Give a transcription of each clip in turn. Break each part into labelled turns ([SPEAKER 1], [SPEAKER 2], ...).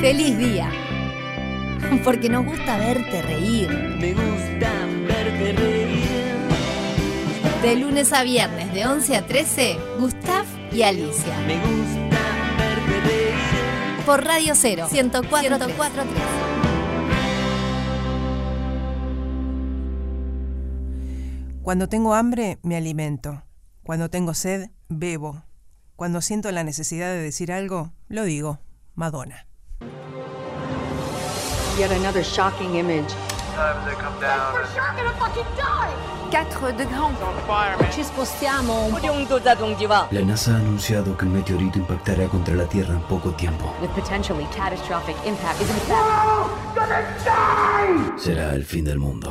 [SPEAKER 1] feliz día. Porque nos gusta verte reír.
[SPEAKER 2] Me gusta verte reír.
[SPEAKER 1] De lunes a viernes, de 11 a 13, Gustav y Alicia.
[SPEAKER 2] Me gusta verte reír.
[SPEAKER 1] Por Radio 0, 104, 104
[SPEAKER 3] Cuando tengo hambre, me alimento. Cuando tengo sed, bebo. Cuando siento la necesidad de decir algo, lo digo. Madonna.
[SPEAKER 4] Yet another shocking image.
[SPEAKER 5] Sometimes they come down and
[SPEAKER 4] 4 degrés.
[SPEAKER 6] Ci spostiamo un
[SPEAKER 7] La NASA ha anunciado que un meteorito impactará contra la Tierra en poco
[SPEAKER 4] in fact
[SPEAKER 7] Será el fin del mundo.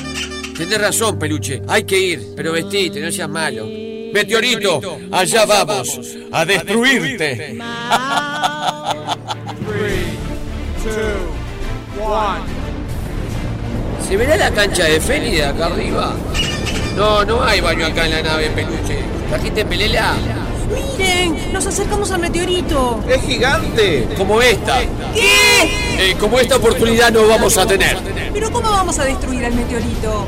[SPEAKER 8] Tenés razón, peluche. Hay que ir, pero vestite, no seas malo. Meteorito, allá vamos, a destruirte. ¿Se verá la cancha de Feli de acá arriba? No, no hay baño acá en la nave, peluche. ¿Trajiste pelela?
[SPEAKER 3] ¡Miren! ¡Nos acercamos al meteorito!
[SPEAKER 9] ¡Es gigante!
[SPEAKER 8] Como esta.
[SPEAKER 3] ¿Qué?
[SPEAKER 8] Eh, como esta oportunidad no vamos a tener.
[SPEAKER 3] ¿Pero cómo vamos a destruir al meteorito?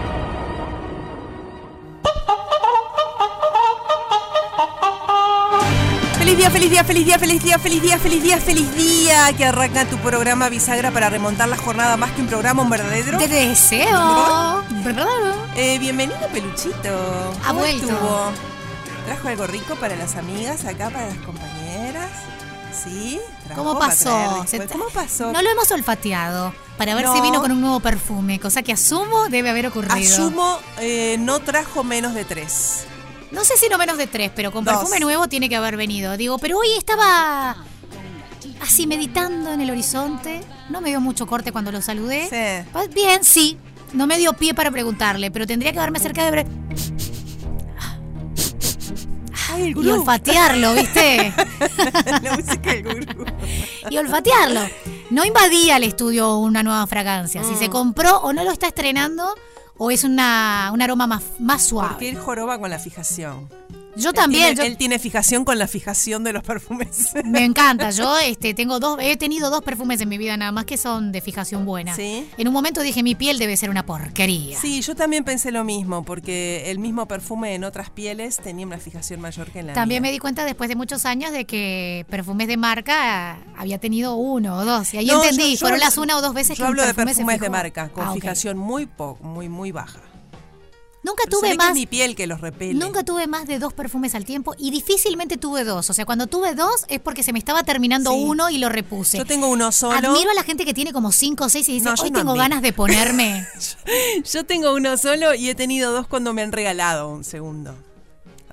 [SPEAKER 3] Feliz día, feliz día, feliz día, feliz día, feliz día, feliz día. Que arranca tu programa Bisagra para remontar la jornada más que un programa, un verdadero.
[SPEAKER 1] Te deseo.
[SPEAKER 3] Eh, bienvenido, Peluchito.
[SPEAKER 1] Ha
[SPEAKER 3] ¿Cómo
[SPEAKER 1] vuelto.
[SPEAKER 3] estuvo? ¿Trajo algo rico para las amigas acá, para las compañeras? ¿Sí? ¿Trajo
[SPEAKER 1] ¿Cómo pasó?
[SPEAKER 3] ¿Cómo pasó?
[SPEAKER 1] No lo hemos olfateado para ver
[SPEAKER 3] No.
[SPEAKER 1] si vino con un nuevo perfume, cosa que asumo debe haber ocurrido.
[SPEAKER 3] Asumo, eh, no trajo menos de tres.
[SPEAKER 1] No sé si no menos de tres, pero con
[SPEAKER 3] Dos.
[SPEAKER 1] perfume nuevo tiene que haber venido. Digo, pero hoy estaba así meditando en el horizonte. No me dio mucho corte cuando lo saludé.
[SPEAKER 3] Sí.
[SPEAKER 1] Pa- Bien, sí. No me dio pie para preguntarle, pero tendría que haberme cerca de...
[SPEAKER 3] Ay, el
[SPEAKER 1] Y
[SPEAKER 3] gurú.
[SPEAKER 1] olfatearlo, ¿viste?
[SPEAKER 3] La música del gurú.
[SPEAKER 1] y olfatearlo. No invadía el estudio una nueva fragancia. Si se
[SPEAKER 3] Mm.
[SPEAKER 1] compró o no lo está estrenando, o es una, un aroma más, más suave.
[SPEAKER 3] Porque él joroba con la fijación.
[SPEAKER 1] Yo también.
[SPEAKER 3] Él tiene,
[SPEAKER 1] yo-
[SPEAKER 3] él tiene fijación con la fijación de los perfumes.
[SPEAKER 1] Me encanta. Yo este, tengo dos, he tenido dos perfumes en mi vida nada más que son de fijación buena.
[SPEAKER 3] ¿Sí?
[SPEAKER 1] En un momento dije mi piel debe ser una porquería.
[SPEAKER 3] Sí, yo también pensé lo mismo, porque el mismo perfume en otras pieles tenía una fijación mayor que en la
[SPEAKER 1] También me di cuenta después de muchos años de que perfumes de marca había tenido uno o dos. Y ahí
[SPEAKER 3] No,
[SPEAKER 1] entendí,
[SPEAKER 3] yo- yo
[SPEAKER 1] fueron las una o dos veces
[SPEAKER 3] Yo
[SPEAKER 1] que
[SPEAKER 3] hablo de
[SPEAKER 1] perfume
[SPEAKER 3] perfumes de marca, con
[SPEAKER 1] Ah,
[SPEAKER 3] fijación muy po- muy muy baja.
[SPEAKER 1] Nunca
[SPEAKER 3] Pero
[SPEAKER 1] tuve
[SPEAKER 3] que
[SPEAKER 1] más.
[SPEAKER 3] es mi piel que los repele.
[SPEAKER 1] Nunca tuve más de dos perfumes al tiempo y difícilmente tuve dos. O sea, cuando tuve dos es porque se me estaba terminando
[SPEAKER 3] Sí.
[SPEAKER 1] uno y lo repuse.
[SPEAKER 3] Yo tengo uno solo.
[SPEAKER 1] Admiro a la gente que tiene como cinco o seis y dice,
[SPEAKER 3] No,
[SPEAKER 1] hoy
[SPEAKER 3] no
[SPEAKER 1] tengo
[SPEAKER 3] admiro.
[SPEAKER 1] ganas de ponerme.
[SPEAKER 3] Yo tengo uno solo y he tenido dos cuando me han regalado un segundo.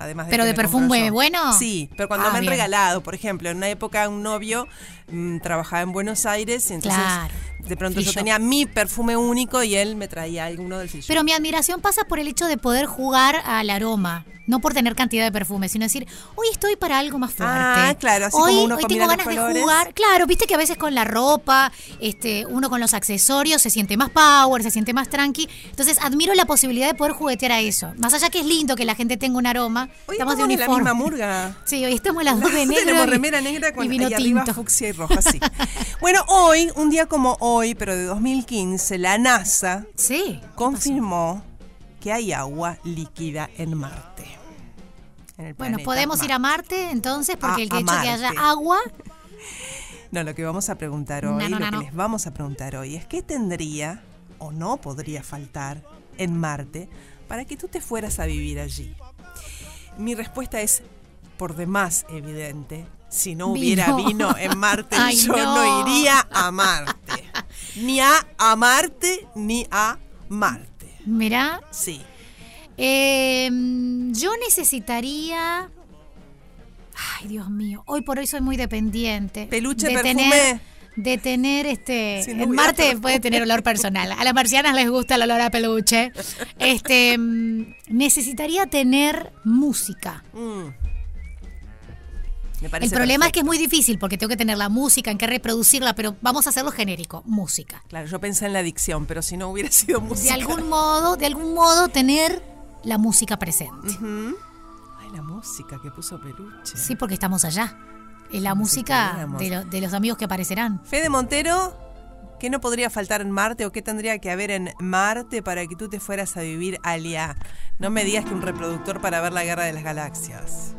[SPEAKER 3] Además de
[SPEAKER 1] ¿Pero de
[SPEAKER 3] me
[SPEAKER 1] perfume bueno?
[SPEAKER 3] Sí, pero cuando
[SPEAKER 1] Ah,
[SPEAKER 3] me han
[SPEAKER 1] bien.
[SPEAKER 3] regalado, por ejemplo, en una época un novio mm, trabajaba en Buenos Aires y entonces
[SPEAKER 1] Claro.
[SPEAKER 3] De pronto yo tenía mi perfume único y él me traía alguno del shop.
[SPEAKER 1] Pero mi admiración pasa por el hecho de poder jugar al aroma. No por tener cantidad de perfume, sino decir, hoy estoy para algo más fuerte.
[SPEAKER 3] Ah, claro, así
[SPEAKER 1] hoy,
[SPEAKER 3] como uno
[SPEAKER 1] hoy tengo ganas de jugar. Claro, viste que a veces con la ropa, este, uno con los accesorios se siente más power, se siente más tranqui. Entonces admiro la posibilidad de poder juguetear a eso. Más allá que es lindo que la gente tenga un aroma.
[SPEAKER 3] Hoy
[SPEAKER 1] estamos, de
[SPEAKER 3] en la
[SPEAKER 1] uniforme.
[SPEAKER 3] misma murga.
[SPEAKER 1] Sí, hoy estamos las dos de negro.
[SPEAKER 3] Tenemos
[SPEAKER 1] y-
[SPEAKER 3] remera negra con
[SPEAKER 1] y vino
[SPEAKER 3] ahí arriba
[SPEAKER 1] tinto.
[SPEAKER 3] fucsia y roja, sí. bueno, hoy, un día como hoy, pero de 2015, la NASA
[SPEAKER 1] Sí.
[SPEAKER 3] confirmó que hay agua líquida en Marte. En el
[SPEAKER 1] Bueno, podemos ir a Marte entonces, porque
[SPEAKER 3] A-
[SPEAKER 1] el que hecho que haya agua.
[SPEAKER 3] No, lo que vamos a preguntar hoy,
[SPEAKER 1] no,
[SPEAKER 3] lo
[SPEAKER 1] no,
[SPEAKER 3] que les vamos a preguntar hoy es qué tendría o no podría faltar en Marte para que tú te fueras a vivir allí. Mi respuesta es por demás evidente. Si no hubiera
[SPEAKER 1] Vino.
[SPEAKER 3] vino en Marte,
[SPEAKER 1] Ay,
[SPEAKER 3] yo no.
[SPEAKER 1] no.
[SPEAKER 3] iría a Marte. Ni a, a Marte, ni a Marte.
[SPEAKER 1] Mirá,
[SPEAKER 3] Sí.
[SPEAKER 1] eh, yo necesitaría. Ay, Dios mío. Hoy por hoy soy muy dependiente.
[SPEAKER 3] Peluche,
[SPEAKER 1] de
[SPEAKER 3] perfume.
[SPEAKER 1] Tener, de tener este.
[SPEAKER 3] Si no
[SPEAKER 1] en Marte
[SPEAKER 3] perfume.
[SPEAKER 1] puede tener olor personal. A las marcianas les gusta el olor a peluche. Este. mm, necesitaría tener música.
[SPEAKER 3] Mm. Me
[SPEAKER 1] El
[SPEAKER 3] parece
[SPEAKER 1] problema es que
[SPEAKER 3] perfecto.
[SPEAKER 1] es muy difícil porque tengo que tener la música, en qué reproducirla, pero vamos a hacerlo genérico, música.
[SPEAKER 3] Claro, yo pensé en la adicción, pero si no hubiera sido
[SPEAKER 1] De
[SPEAKER 3] música.
[SPEAKER 1] algún modo, de algún modo tener la música presente.
[SPEAKER 3] Ay, la música que puso Peluche.
[SPEAKER 1] Sí, porque estamos allá. Es la música de, lo- de los amigos que aparecerán.
[SPEAKER 3] Fede Montero, ¿qué no podría faltar en Marte o qué tendría que haber en Marte para que tú te fueras a vivir allá? No me digas que un reproductor para ver la guerra de las galaxias.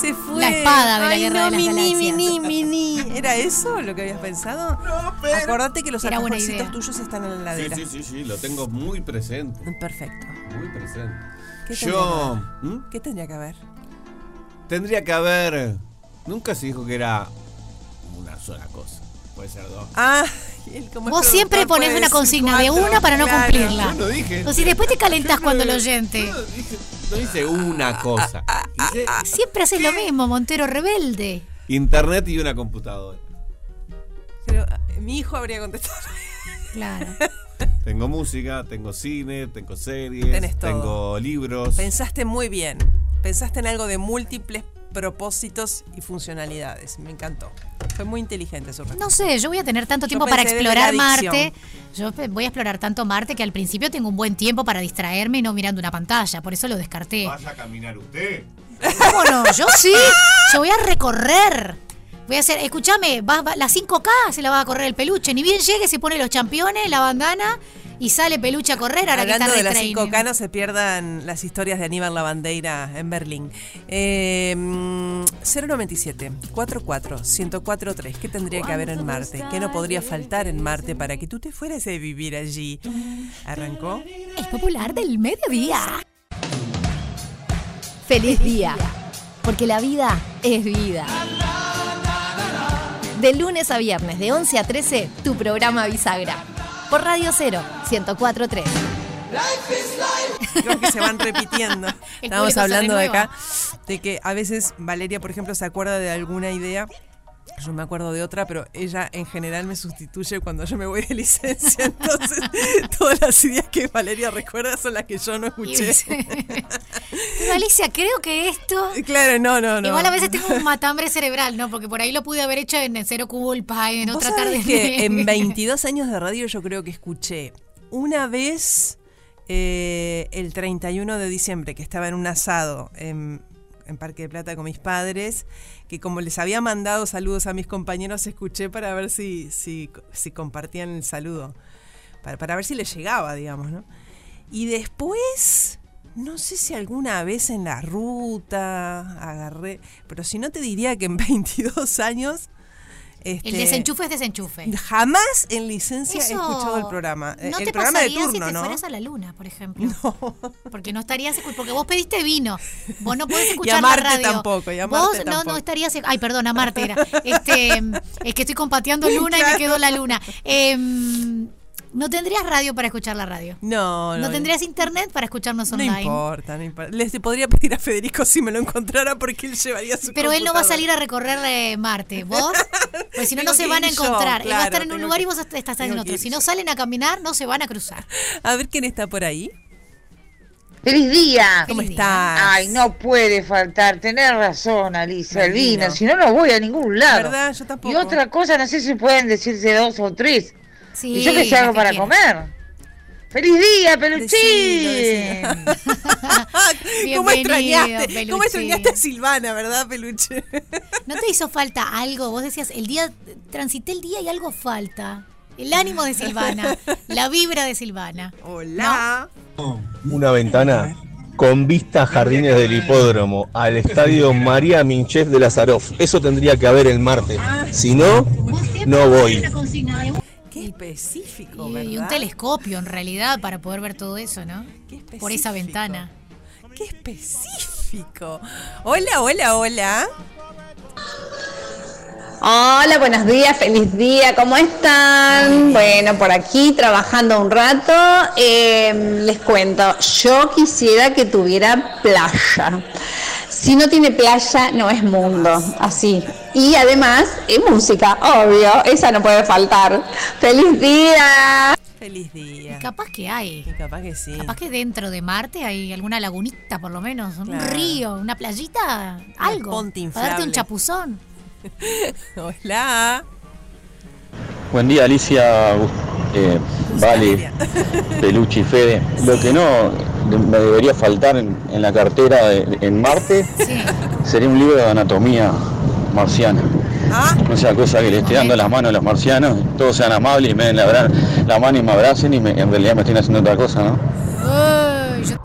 [SPEAKER 3] Se fue.
[SPEAKER 1] La espada de la
[SPEAKER 3] Ay,
[SPEAKER 1] guerra
[SPEAKER 3] no,
[SPEAKER 1] de las
[SPEAKER 3] mini,
[SPEAKER 1] galaxias.
[SPEAKER 3] Mini, mini. ¿Era eso lo que habías pensado? Acordate que los alfajorcitos tuyos están en la
[SPEAKER 9] Sí,
[SPEAKER 3] heladera.
[SPEAKER 9] sí, sí, sí, lo tengo muy presente.
[SPEAKER 3] Perfecto.
[SPEAKER 9] Muy presente.
[SPEAKER 3] ¿Qué
[SPEAKER 9] Yo.
[SPEAKER 3] tendría,
[SPEAKER 9] ¿Mm?
[SPEAKER 3] ¿Qué tendría que haber?
[SPEAKER 9] Tendría que haber. Nunca se dijo que era una sola cosa. Puede ser dos.
[SPEAKER 3] Ah, él como
[SPEAKER 1] Vos siempre pones una consigna de una para no
[SPEAKER 3] claro.
[SPEAKER 1] cumplirla.
[SPEAKER 9] Yo no dije.
[SPEAKER 1] O si después te calentás
[SPEAKER 9] Yo
[SPEAKER 1] cuando
[SPEAKER 9] no-
[SPEAKER 1] el oyente.
[SPEAKER 9] yo No, dije- no hice una cosa. Hice
[SPEAKER 1] Siempre haces lo mismo, Montero rebelde.
[SPEAKER 9] internet y una computadora.
[SPEAKER 3] Pero mi hijo habría contestado.
[SPEAKER 1] Claro.
[SPEAKER 9] Tengo música, tengo cine, tengo series,
[SPEAKER 3] Tenés todo.
[SPEAKER 9] tengo libros.
[SPEAKER 3] Pensaste muy bien. Pensaste en algo de múltiples propósitos y funcionalidades. Me encantó. Fue muy inteligente su respuesta.
[SPEAKER 1] No sé, yo voy a tener tanto tiempo para explorar. Marte. Yo voy a explorar tanto Marte que al principio tengo un buen tiempo para distraerme y no mirando una pantalla. Por eso lo descarté.
[SPEAKER 9] Vaya a caminar usted.
[SPEAKER 1] ¿Cómo no? Yo sí. Yo voy a recorrer. Voy a hacer, escúchame, va- va- las 5K se la va a correr el peluche. Ni bien llegue, se pone los championes, la bandana y sale peluche a correr. Ahora
[SPEAKER 3] Hablando
[SPEAKER 1] que
[SPEAKER 3] de
[SPEAKER 1] está
[SPEAKER 3] las
[SPEAKER 1] retraining.
[SPEAKER 3] 5K, no se pierdan las historias de Aníbal Lavandeira en Berlín. Eh, mm, 097 44 1043 ¿Qué tendría que haber en Marte? ¿Qué no podría faltar en Marte para que tú te fueras a vivir allí? ¿Arrancó?
[SPEAKER 1] Es popular del mediodía.
[SPEAKER 6] Feliz día, porque la vida es vida. De lunes a viernes, de 11 a 13, tu programa Bisagra. Por Radio 0, 1043.
[SPEAKER 3] Creo que se van repitiendo. Estábamos hablando de acá de que a veces Valeria, por ejemplo, se acuerda de alguna idea. Yo me acuerdo de otra, pero ella en general me sustituye cuando yo me voy de licencia. Entonces, todas las ideas que Valeria recuerda son las que yo no escuché.
[SPEAKER 1] Pero Alicia, creo que esto.
[SPEAKER 3] Claro, no, no, no.
[SPEAKER 1] Igual a veces tengo un matambre cerebral, ¿no? Porque por ahí lo pude haber hecho en Cero Culpa, en
[SPEAKER 3] ¿Vos
[SPEAKER 1] otra tarde.
[SPEAKER 3] que en 22 años de radio yo creo que escuché una vez eh, el 31 de diciembre que estaba en un asado en, en Parque de Plata con mis padres, que como les había mandado saludos a mis compañeros, escuché para ver si, si, compartían el saludo, para, para ver si les llegaba, digamos, ¿no? Y después, no sé si alguna vez en la ruta agarré, pero si no te diría que en 22 años...
[SPEAKER 1] El
[SPEAKER 3] este,
[SPEAKER 1] desenchufe es desenchufe.
[SPEAKER 3] Jamás en licencia he
[SPEAKER 1] Eso
[SPEAKER 3] escuchado el programa. Eh,
[SPEAKER 1] No
[SPEAKER 3] el
[SPEAKER 1] te
[SPEAKER 3] programa de turno,
[SPEAKER 1] si te
[SPEAKER 3] ¿no?
[SPEAKER 1] fueras a la luna, por ejemplo. Porque no estarías porque vos pediste vino. Vos no podés
[SPEAKER 3] Y a
[SPEAKER 1] escuchar
[SPEAKER 3] Marte
[SPEAKER 1] la radio.
[SPEAKER 3] tampoco, y a
[SPEAKER 1] vos
[SPEAKER 3] Marte
[SPEAKER 1] no,
[SPEAKER 3] tampoco.
[SPEAKER 1] no estarías. Ay, perdón, a Marte era. Este, es que estoy compateando luna y me quedó la luna. Em, no tendrías radio para escuchar la radio.
[SPEAKER 3] No, no.
[SPEAKER 1] No tendrías internet para escucharnos
[SPEAKER 3] No
[SPEAKER 1] online.
[SPEAKER 3] importa, no importa. Les podría pedir a Federico si me lo encontrara porque él llevaría su
[SPEAKER 1] Pero él no va a salir a recorrer eh, Marte. ¿Vos? Pues si no, no se van a
[SPEAKER 3] yo,
[SPEAKER 1] encontrar. él va a estar en un lugar
[SPEAKER 3] que-
[SPEAKER 1] y vos estás en otro. Si no
[SPEAKER 3] yo.
[SPEAKER 1] salen a caminar, no se van a cruzar.
[SPEAKER 3] A ver quién está por ahí.
[SPEAKER 10] ¡Feliz día!
[SPEAKER 3] ¿Cómo estás?
[SPEAKER 10] Ay, no puede faltar. Tenés razón, Alicia, el vino. Si no, no voy a ningún lado.
[SPEAKER 3] ¿Verdad? Yo tampoco.
[SPEAKER 10] Y otra cosa, no sé si pueden decirse dos o tres.
[SPEAKER 1] Sí,
[SPEAKER 10] y yo que sé algo para comer. ¡Feliz día, peluchín!
[SPEAKER 3] ¿Cómo extrañaste? ¿Cómo extrañaste a Silvana, verdad, peluche?
[SPEAKER 1] ¿No te hizo falta algo? Vos decías, el día, transité el día y algo falta. El ánimo de Silvana, la vibra de Silvana.
[SPEAKER 3] Hola.
[SPEAKER 11] Una ventana con vista a jardines del hipódromo, al estadio María Minchev de Lazaroff. Eso tendría que haber el martes. Si no, no voy.
[SPEAKER 3] Qué específico,
[SPEAKER 1] Y,
[SPEAKER 3] ¿verdad?
[SPEAKER 1] y un telescopio, en realidad, para poder ver todo eso, ¿no?
[SPEAKER 3] Qué específico.
[SPEAKER 1] Por esa ventana.
[SPEAKER 3] Qué específico. Hola, hola, hola.
[SPEAKER 12] Hola, buenos días, feliz día, ¿cómo están? Bueno, por aquí trabajando un rato, eh, les cuento, yo quisiera que tuviera playa. Si no tiene playa, no es mundo, así. Y además, es música, obvio, esa no puede faltar. ¡Feliz día!
[SPEAKER 3] Feliz día.
[SPEAKER 1] Y capaz que hay.
[SPEAKER 3] Y capaz que sí.
[SPEAKER 1] Capaz que dentro de Marte hay alguna lagunita, por lo menos, un
[SPEAKER 3] Claro.
[SPEAKER 1] río, una playita, algo.
[SPEAKER 3] ponte
[SPEAKER 1] Para darte un chapuzón.
[SPEAKER 3] Hola.
[SPEAKER 11] Buen día, Alicia, eh, Vale, Peluchi, Fede. Lo que no me debería faltar en, en la cartera de- en Marte
[SPEAKER 1] Sí.
[SPEAKER 11] sería un libro de anatomía marciana.
[SPEAKER 3] Ah,
[SPEAKER 11] No sea cosa que le esté dando las manos a los marcianos, todos sean amables y me den la, bra- la mano y me abracen y me- en realidad me estén haciendo otra cosa, ¿no?
[SPEAKER 1] Yo-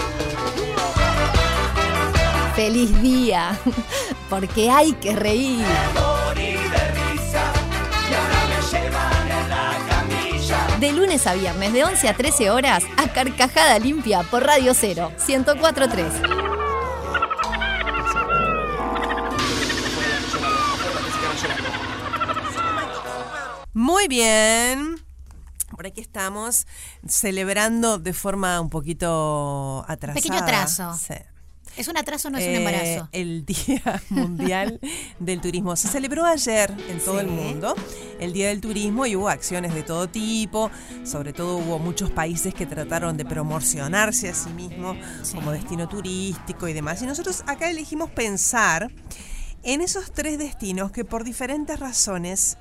[SPEAKER 6] Feliz día, porque hay que reír. De lunes a viernes, de 11 a 13 horas, a Carcajada Limpia por Radio 0, 1043.
[SPEAKER 3] muy bien. Por aquí estamos celebrando de forma un poquito atrasada.
[SPEAKER 1] Pequeño atraso.
[SPEAKER 3] Sí.
[SPEAKER 1] ¿Es un atraso o no es un
[SPEAKER 3] Eh,
[SPEAKER 1] embarazo?
[SPEAKER 3] El Día Mundial del Turismo. Se celebró ayer en todo el mundo el Día del Turismo y hubo acciones de todo tipo. Sobre todo hubo muchos países que trataron de promocionarse a sí mismos como destino turístico y demás. Y nosotros acá elegimos pensar en esos tres destinos que por diferentes razones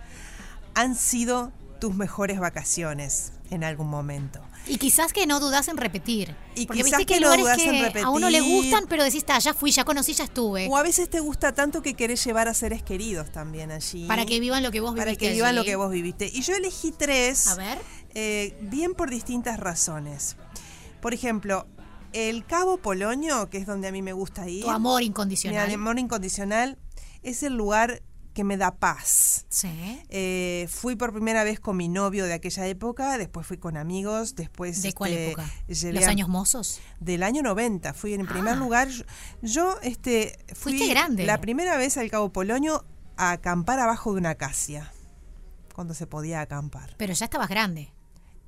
[SPEAKER 3] han sido tus mejores vacaciones en algún momento.
[SPEAKER 1] Y quizás que no dudas en repetir.
[SPEAKER 3] Y
[SPEAKER 1] Porque
[SPEAKER 3] quizás
[SPEAKER 1] que
[SPEAKER 3] no dudas en
[SPEAKER 1] que a uno le
[SPEAKER 3] repetir.
[SPEAKER 1] gustan, pero decís, "Ta, ya fui, ya conocí, ya estuve.
[SPEAKER 3] O a veces te gusta tanto que querés llevar a seres queridos también allí.
[SPEAKER 1] Para que vivan lo que vos
[SPEAKER 3] Para
[SPEAKER 1] viviste
[SPEAKER 3] que vivan lo que vos viviste. Y yo elegí tres.
[SPEAKER 1] A ver.
[SPEAKER 3] eh, bien por distintas razones. Por ejemplo, el Cabo Polonio, que es donde a mí me gusta ir.
[SPEAKER 1] Tu amor incondicional.
[SPEAKER 3] Mi amor incondicional es el lugar que me da paz.
[SPEAKER 1] Sí.
[SPEAKER 3] Eh, fui por primera vez con mi novio de aquella época, después fui con amigos, después...
[SPEAKER 1] ¿De cuál
[SPEAKER 3] este,
[SPEAKER 1] época? ¿Los
[SPEAKER 3] a-
[SPEAKER 1] años mozos?
[SPEAKER 3] Del año 90. Fui en primer
[SPEAKER 1] Ah.
[SPEAKER 3] lugar. yo- Yo este, fui
[SPEAKER 1] Fuiste grande.
[SPEAKER 3] la primera vez al Cabo Polonio a acampar abajo de una acacia, cuando se podía acampar.
[SPEAKER 1] Pero ya estabas grande.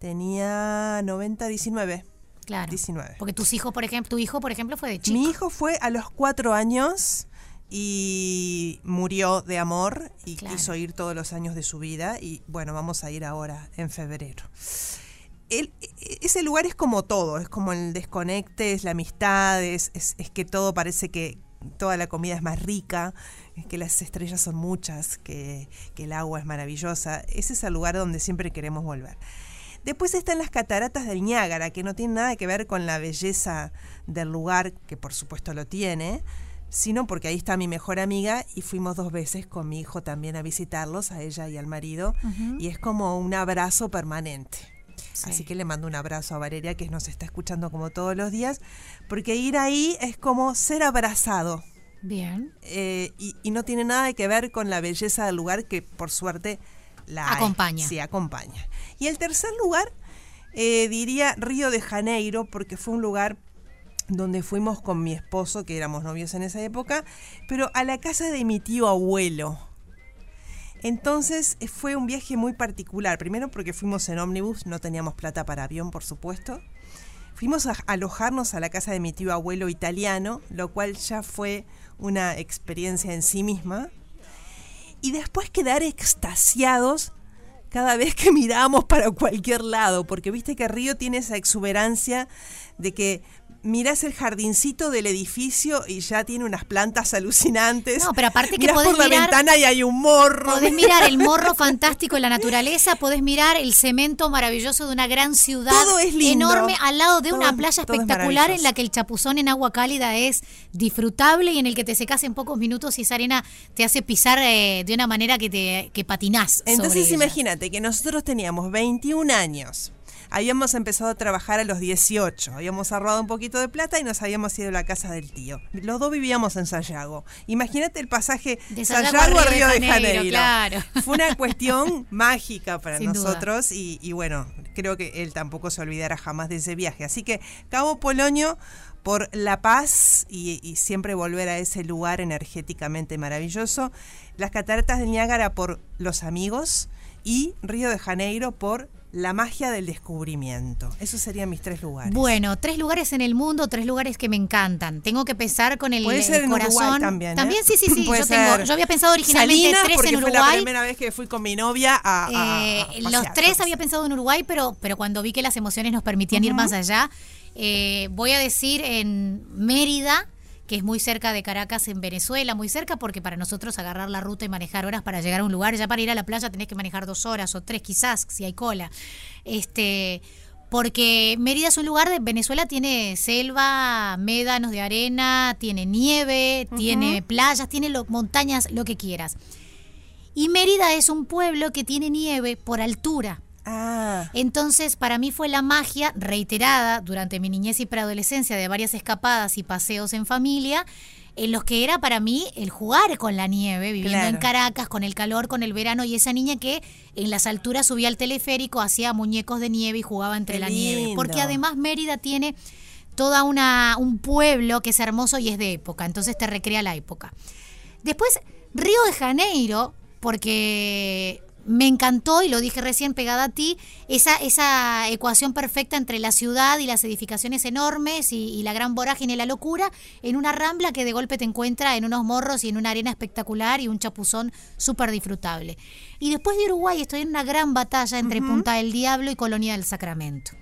[SPEAKER 3] Tenía 90, 19.
[SPEAKER 1] Claro.
[SPEAKER 3] 19.
[SPEAKER 1] Porque tus hijos, por ejemplo, tu hijo, por ejemplo, fue de chico.
[SPEAKER 3] Mi hijo fue a los cuatro años y murió de amor y
[SPEAKER 1] Claro.
[SPEAKER 3] quiso ir todos los años de su vida y bueno, vamos a ir ahora en febrero. El- ese lugar es como todo, es como el desconecte, es la amistad, es, es- es que todo parece que toda la comida es más rica, es que las estrellas son muchas, que, que el agua es maravillosa. Ese es el lugar donde siempre queremos volver. Después están las cataratas del Niágara, que no tienen nada que ver con la belleza del lugar, que por supuesto lo tiene, sino porque ahí está mi mejor amiga y fuimos dos veces con mi hijo también a visitarlos, a ella y al marido, y es como un abrazo permanente.
[SPEAKER 1] Sí.
[SPEAKER 3] Así que le mando un abrazo a Valeria, que nos está escuchando como todos los días, porque ir ahí es como ser abrazado.
[SPEAKER 1] Bien.
[SPEAKER 3] eh, y, y no tiene nada que ver con la belleza del lugar que por suerte la hay.
[SPEAKER 1] Acompaña.
[SPEAKER 3] Sí, acompaña. Y el tercer lugar, eh, diría Río de Janeiro, porque fue un lugar donde fuimos con mi esposo, que éramos novios en esa época, pero a la casa de mi tío abuelo. Entonces eh, fue un viaje muy particular. Primero porque fuimos en ómnibus, no teníamos plata para avión, por supuesto. Fuimos a alojarnos a la casa de mi tío abuelo italiano, lo cual ya fue una experiencia en sí misma. Y después quedar extasiados cada vez que mirábamos para cualquier lado, porque viste que Río tiene esa exuberancia de que mirás el jardincito del edificio y ya tiene unas plantas alucinantes.
[SPEAKER 1] No, pero aparte que
[SPEAKER 3] Mirás
[SPEAKER 1] podés
[SPEAKER 3] por la
[SPEAKER 1] mirar-
[SPEAKER 3] ventana y hay un morro.
[SPEAKER 1] Podés mirar el morro fantástico en la naturaleza, podés mirar el cemento maravilloso de una gran ciudad
[SPEAKER 3] Todo es lindo.
[SPEAKER 1] enorme al lado de
[SPEAKER 3] Todo-
[SPEAKER 1] una playa
[SPEAKER 3] es
[SPEAKER 1] espectacular en la que el chapuzón en agua cálida es disfrutable y en el que te secas en pocos minutos y esa arena te hace pisar eh, de una manera que te que patinás.
[SPEAKER 3] Entonces imagínate que nosotros teníamos 21 años. Habíamos empezado a trabajar a los 18. Habíamos ahorrado un poquito de plata y nos habíamos ido a la casa del tío. Los dos vivíamos en Sayago. Imagínate el pasaje
[SPEAKER 1] De
[SPEAKER 3] Sayago, a Río de Janeiro.
[SPEAKER 1] claro.
[SPEAKER 3] Fue una cuestión mágica para
[SPEAKER 1] Sin
[SPEAKER 3] nosotros y, y bueno, creo que él tampoco se olvidará jamás de ese viaje. Así que Cabo Polonio por la paz y, y siempre volver a ese lugar energéticamente maravilloso. Las cataratas del Niágara por los amigos y Río de Janeiro por la magia del descubrimiento. Esos serían mis tres lugares.
[SPEAKER 1] Bueno, tres lugares en el mundo, tres lugares que me encantan. Tengo que pensar con el,
[SPEAKER 3] Puede ser
[SPEAKER 1] el
[SPEAKER 3] en
[SPEAKER 1] corazón.
[SPEAKER 3] Uruguay también. ¿eh?
[SPEAKER 1] sí, sí, sí.
[SPEAKER 3] Puede
[SPEAKER 1] Yo, tengo, yo había pensado originalmente
[SPEAKER 3] Salinas,
[SPEAKER 1] tres
[SPEAKER 3] porque
[SPEAKER 1] en
[SPEAKER 3] fue la
[SPEAKER 1] Uruguay.
[SPEAKER 3] primera vez que fui con mi novia a,
[SPEAKER 1] Eh,
[SPEAKER 3] a
[SPEAKER 1] los
[SPEAKER 3] pasear.
[SPEAKER 1] tres había pensado en Uruguay, pero, pero cuando vi que las emociones nos permitían ir más allá, eh, voy a decir en Mérida, que es muy cerca de Caracas, en Venezuela, muy cerca, porque para nosotros agarrar la ruta y manejar horas para llegar a un lugar, ya para ir a la playa tenés que manejar dos horas o tres quizás, si hay cola. Este, porque Mérida es un lugar de Venezuela tiene selva, médanos de arena, tiene nieve, tiene playas, tiene lo- montañas, lo que quieras. Y Mérida es un pueblo que tiene nieve por altura.
[SPEAKER 3] Ah,
[SPEAKER 1] Entonces, para mí fue la magia reiterada durante mi niñez y preadolescencia de varias escapadas y paseos en familia, en los que era para mí el jugar con la nieve, viviendo
[SPEAKER 3] Claro.
[SPEAKER 1] en Caracas, con el calor, con el verano, y esa niña que en las alturas subía al teleférico, hacía muñecos de nieve y jugaba entre
[SPEAKER 3] Qué
[SPEAKER 1] la nieve. Porque además Mérida tiene toda una un pueblo que es hermoso y es de época, entonces te recrea la época. Después, Río de Janeiro, porque me encantó, y lo dije recién pegada a ti, esa, esa ecuación perfecta entre la ciudad y las edificaciones enormes y, y la gran vorágine y la locura, en una rambla que de golpe te encuentra en unos morros y en una arena espectacular y un chapuzón súper disfrutable. Y después de Uruguay estoy en una gran batalla entre Punta del Diablo y Colonia del Sacramento.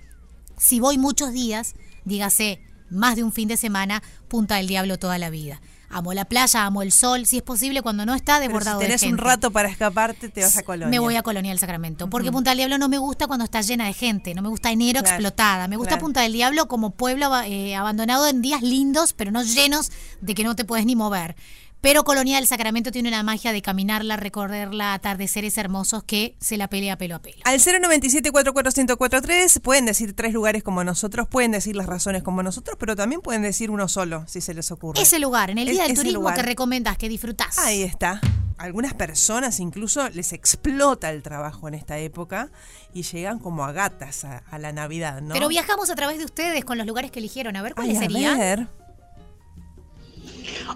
[SPEAKER 1] Si voy muchos días, dígase más de un fin de semana, Punta del Diablo toda la vida. Amo la playa, amo el sol, si es posible cuando no está
[SPEAKER 3] pero si
[SPEAKER 1] desbordado de
[SPEAKER 3] tenés un rato para escaparte, te vas a Colonia.
[SPEAKER 1] Me voy a Colonia del Sacramento. Porque Punta del Diablo no me gusta cuando está llena de gente. No me gusta enero
[SPEAKER 3] Claro,
[SPEAKER 1] explotada. Me gusta
[SPEAKER 3] claro.
[SPEAKER 1] Punta del Diablo como pueblo eh, abandonado en días lindos, pero no llenos de que no te puedes ni mover. Pero Colonia del Sacramento tiene una magia de caminarla, recorrerla, atardeceres hermosos que se la pelea pelo a pelo.
[SPEAKER 3] Al 097-44143 pueden decir tres lugares como nosotros, pueden decir las razones como nosotros, pero también pueden decir uno solo, si se les ocurre.
[SPEAKER 1] Ese lugar, en el
[SPEAKER 3] Es-
[SPEAKER 1] Día del Turismo
[SPEAKER 3] lugar.
[SPEAKER 1] que recomendás, que disfrutás.
[SPEAKER 3] Ahí está. Algunas personas incluso les explota el trabajo en esta época y llegan como a gatas a, a la Navidad, ¿no?
[SPEAKER 1] Pero viajamos a través de ustedes con los lugares que eligieron. A ver cuáles
[SPEAKER 3] Ay, a
[SPEAKER 1] serían.
[SPEAKER 3] ver.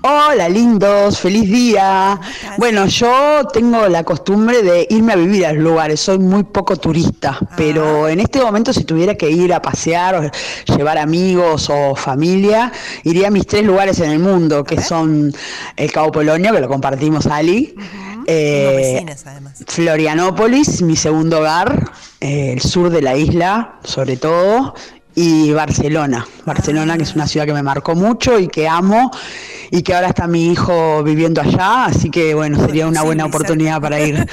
[SPEAKER 13] Hola lindos, feliz día. Bueno, yo tengo la costumbre de irme a vivir a los lugares, soy muy poco turista, pero en este momento si tuviera que ir a pasear o llevar amigos o familia, iría a mis tres lugares en el mundo, que son el Cabo Polonio, que lo compartimos Ali, eh,
[SPEAKER 3] Somos vecinas, además.
[SPEAKER 13] Florianópolis, mi segundo hogar, eh, el sur de la isla, sobre todo, y Barcelona. Barcelona, que es una ciudad que me marcó mucho y que amo, y que ahora está mi hijo viviendo allá, así que bueno, sería una buena oportunidad para ir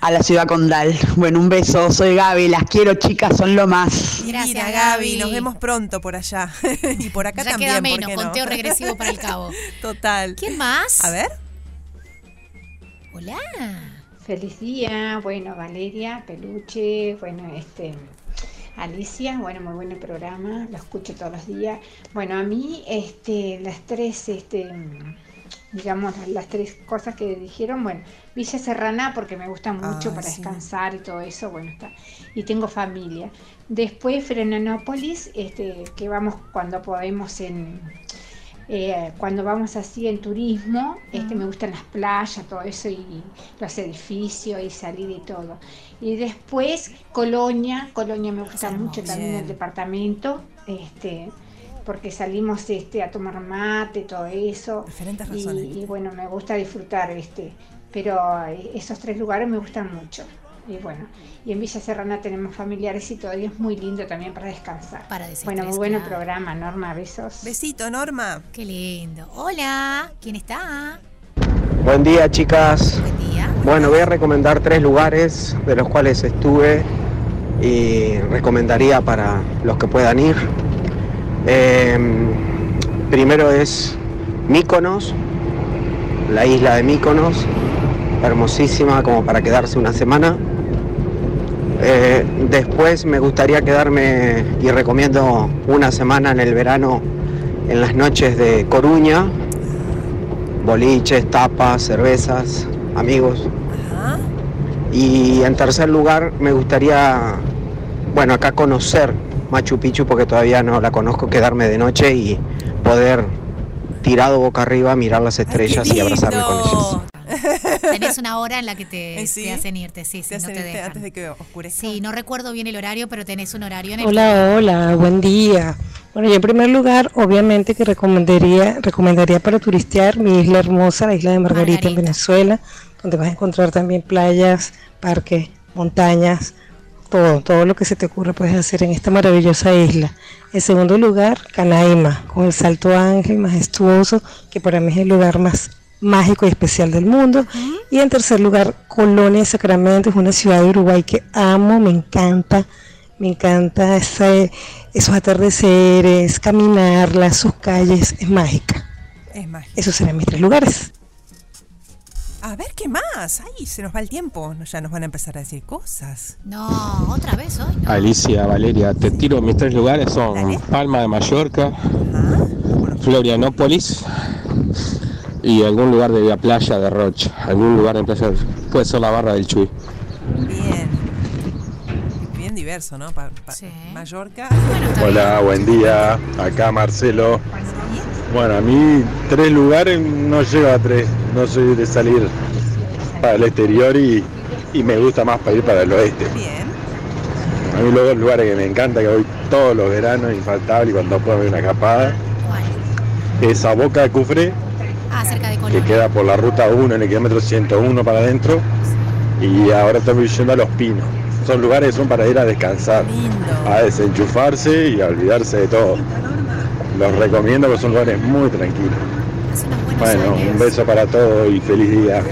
[SPEAKER 13] a la ciudad condal. Bueno, un beso, soy Gaby, las quiero chicas, son lo más.
[SPEAKER 1] Gracias,
[SPEAKER 3] Mira,
[SPEAKER 1] Gaby.
[SPEAKER 3] Nos vemos pronto por allá. y por acá
[SPEAKER 1] Ya
[SPEAKER 3] también.
[SPEAKER 1] queda
[SPEAKER 3] ¿por
[SPEAKER 1] menos,
[SPEAKER 3] qué no?
[SPEAKER 1] conteo regresivo para el cabo.
[SPEAKER 3] Total.
[SPEAKER 1] ¿Quién más?
[SPEAKER 3] A ver.
[SPEAKER 1] Hola.
[SPEAKER 14] Feliz día, bueno, Valeria, Peluche, bueno, este, Alicia, bueno, muy buen programa, lo escucho todos los días. Bueno, a mí, este, las tres, este, digamos, las, las tres cosas que dijeron, bueno, Villa Serrana porque me gusta mucho
[SPEAKER 15] Ah,
[SPEAKER 14] para
[SPEAKER 15] sí.
[SPEAKER 14] descansar y todo eso, bueno, está, y tengo familia. Después Frenanópolis, este, que vamos cuando podemos en, eh, cuando vamos así en turismo, este, me gustan las playas, todo eso, y los edificios, y salir y todo. Y después Colonia, Colonia me gusta mucho también el departamento, este, porque salimos este, a tomar mate, todo eso.
[SPEAKER 3] Diferentes
[SPEAKER 14] y,
[SPEAKER 3] razones.
[SPEAKER 14] y bueno, me gusta disfrutar, este, pero eh, esos tres lugares me gustan mucho. Y bueno, y en Villa Serrana tenemos familiares y todo, y es muy lindo también para descansar.
[SPEAKER 1] Para
[SPEAKER 14] Bueno, muy
[SPEAKER 1] claro.
[SPEAKER 14] programa, Norma, besos.
[SPEAKER 3] Besito, Norma.
[SPEAKER 1] Qué lindo. Hola, ¿quién está?
[SPEAKER 15] Buen día, chicas. Bueno, voy a recomendar tres lugares de los cuales estuve y recomendaría para los que puedan ir. Eh, primero es Míconos, la isla de Míconos, hermosísima como para quedarse una semana. Eh, después me gustaría quedarme y recomiendo una semana en el verano en las noches de Coruña, boliches, tapas, cervezas, amigos. Y en tercer lugar me gustaría, bueno, acá conocer Machu Picchu porque todavía no la conozco, quedarme de noche y poder tirado boca arriba mirar las estrellas y abrazarme con ellas.
[SPEAKER 1] Tenés una hora en la que te,
[SPEAKER 3] ¿Eh, sí?
[SPEAKER 1] te hacen irte, sí, sí,
[SPEAKER 3] Te
[SPEAKER 1] no te
[SPEAKER 3] irte
[SPEAKER 1] dejan.
[SPEAKER 3] antes de que oscurezca.
[SPEAKER 1] Sí, no recuerdo bien el horario, pero tenés un horario en el
[SPEAKER 16] Hola, hola, buen día. Bueno, yo en primer lugar, obviamente que recomendaría, recomendaría para turistear mi isla hermosa, la isla de Margarita, en Venezuela, donde vas a encontrar también playas, parques, montañas, todo, todo lo que se te ocurra puedes hacer en esta maravillosa isla. En segundo lugar, Canaima, con el Salto Ángel majestuoso, que para mí es el lugar más mágico y especial del mundo. Y en tercer lugar, Colonia de Sacramento, es una ciudad de Uruguay que amo, me encanta. Me encanta ese- esos atardeceres, caminarla, sus calles, es mágica.
[SPEAKER 3] Es mágica.
[SPEAKER 16] Esos serán mis tres lugares.
[SPEAKER 3] A ver, ¿qué más? Ay, se nos va el tiempo. Ya nos van a empezar a decir cosas.
[SPEAKER 1] No, otra vez hoy. no.
[SPEAKER 11] Alicia, Valeria, te tiro mis tres lugares son Palma de Mallorca, Florianópolis y algún lugar de la playa de Rocha, algún lugar en playa, puede ser la barra del Chuy.
[SPEAKER 3] Bien diverso, ¿no? Pa- pa- Mallorca.
[SPEAKER 17] Hola, buen día. Acá Marcelo. Bueno, a mí tres lugares no llego a tres. No soy de salir para el exterior y, y me gusta más para ir para el oeste. A mí los dos lugares que me encanta, que voy todos los veranos, infaltable, y cuando puedo ver una escapada, es a Boca de Cufre, Que queda por la ruta 1 en el kilómetro 101 para adentro, y ahora estamos yendo a Los Pinos. Son lugares que son para ir a descansar, a desenchufarse y a olvidarse de todo. Los recomiendo porque son lugares muy tranquilos. Bueno, un beso para todos y feliz día.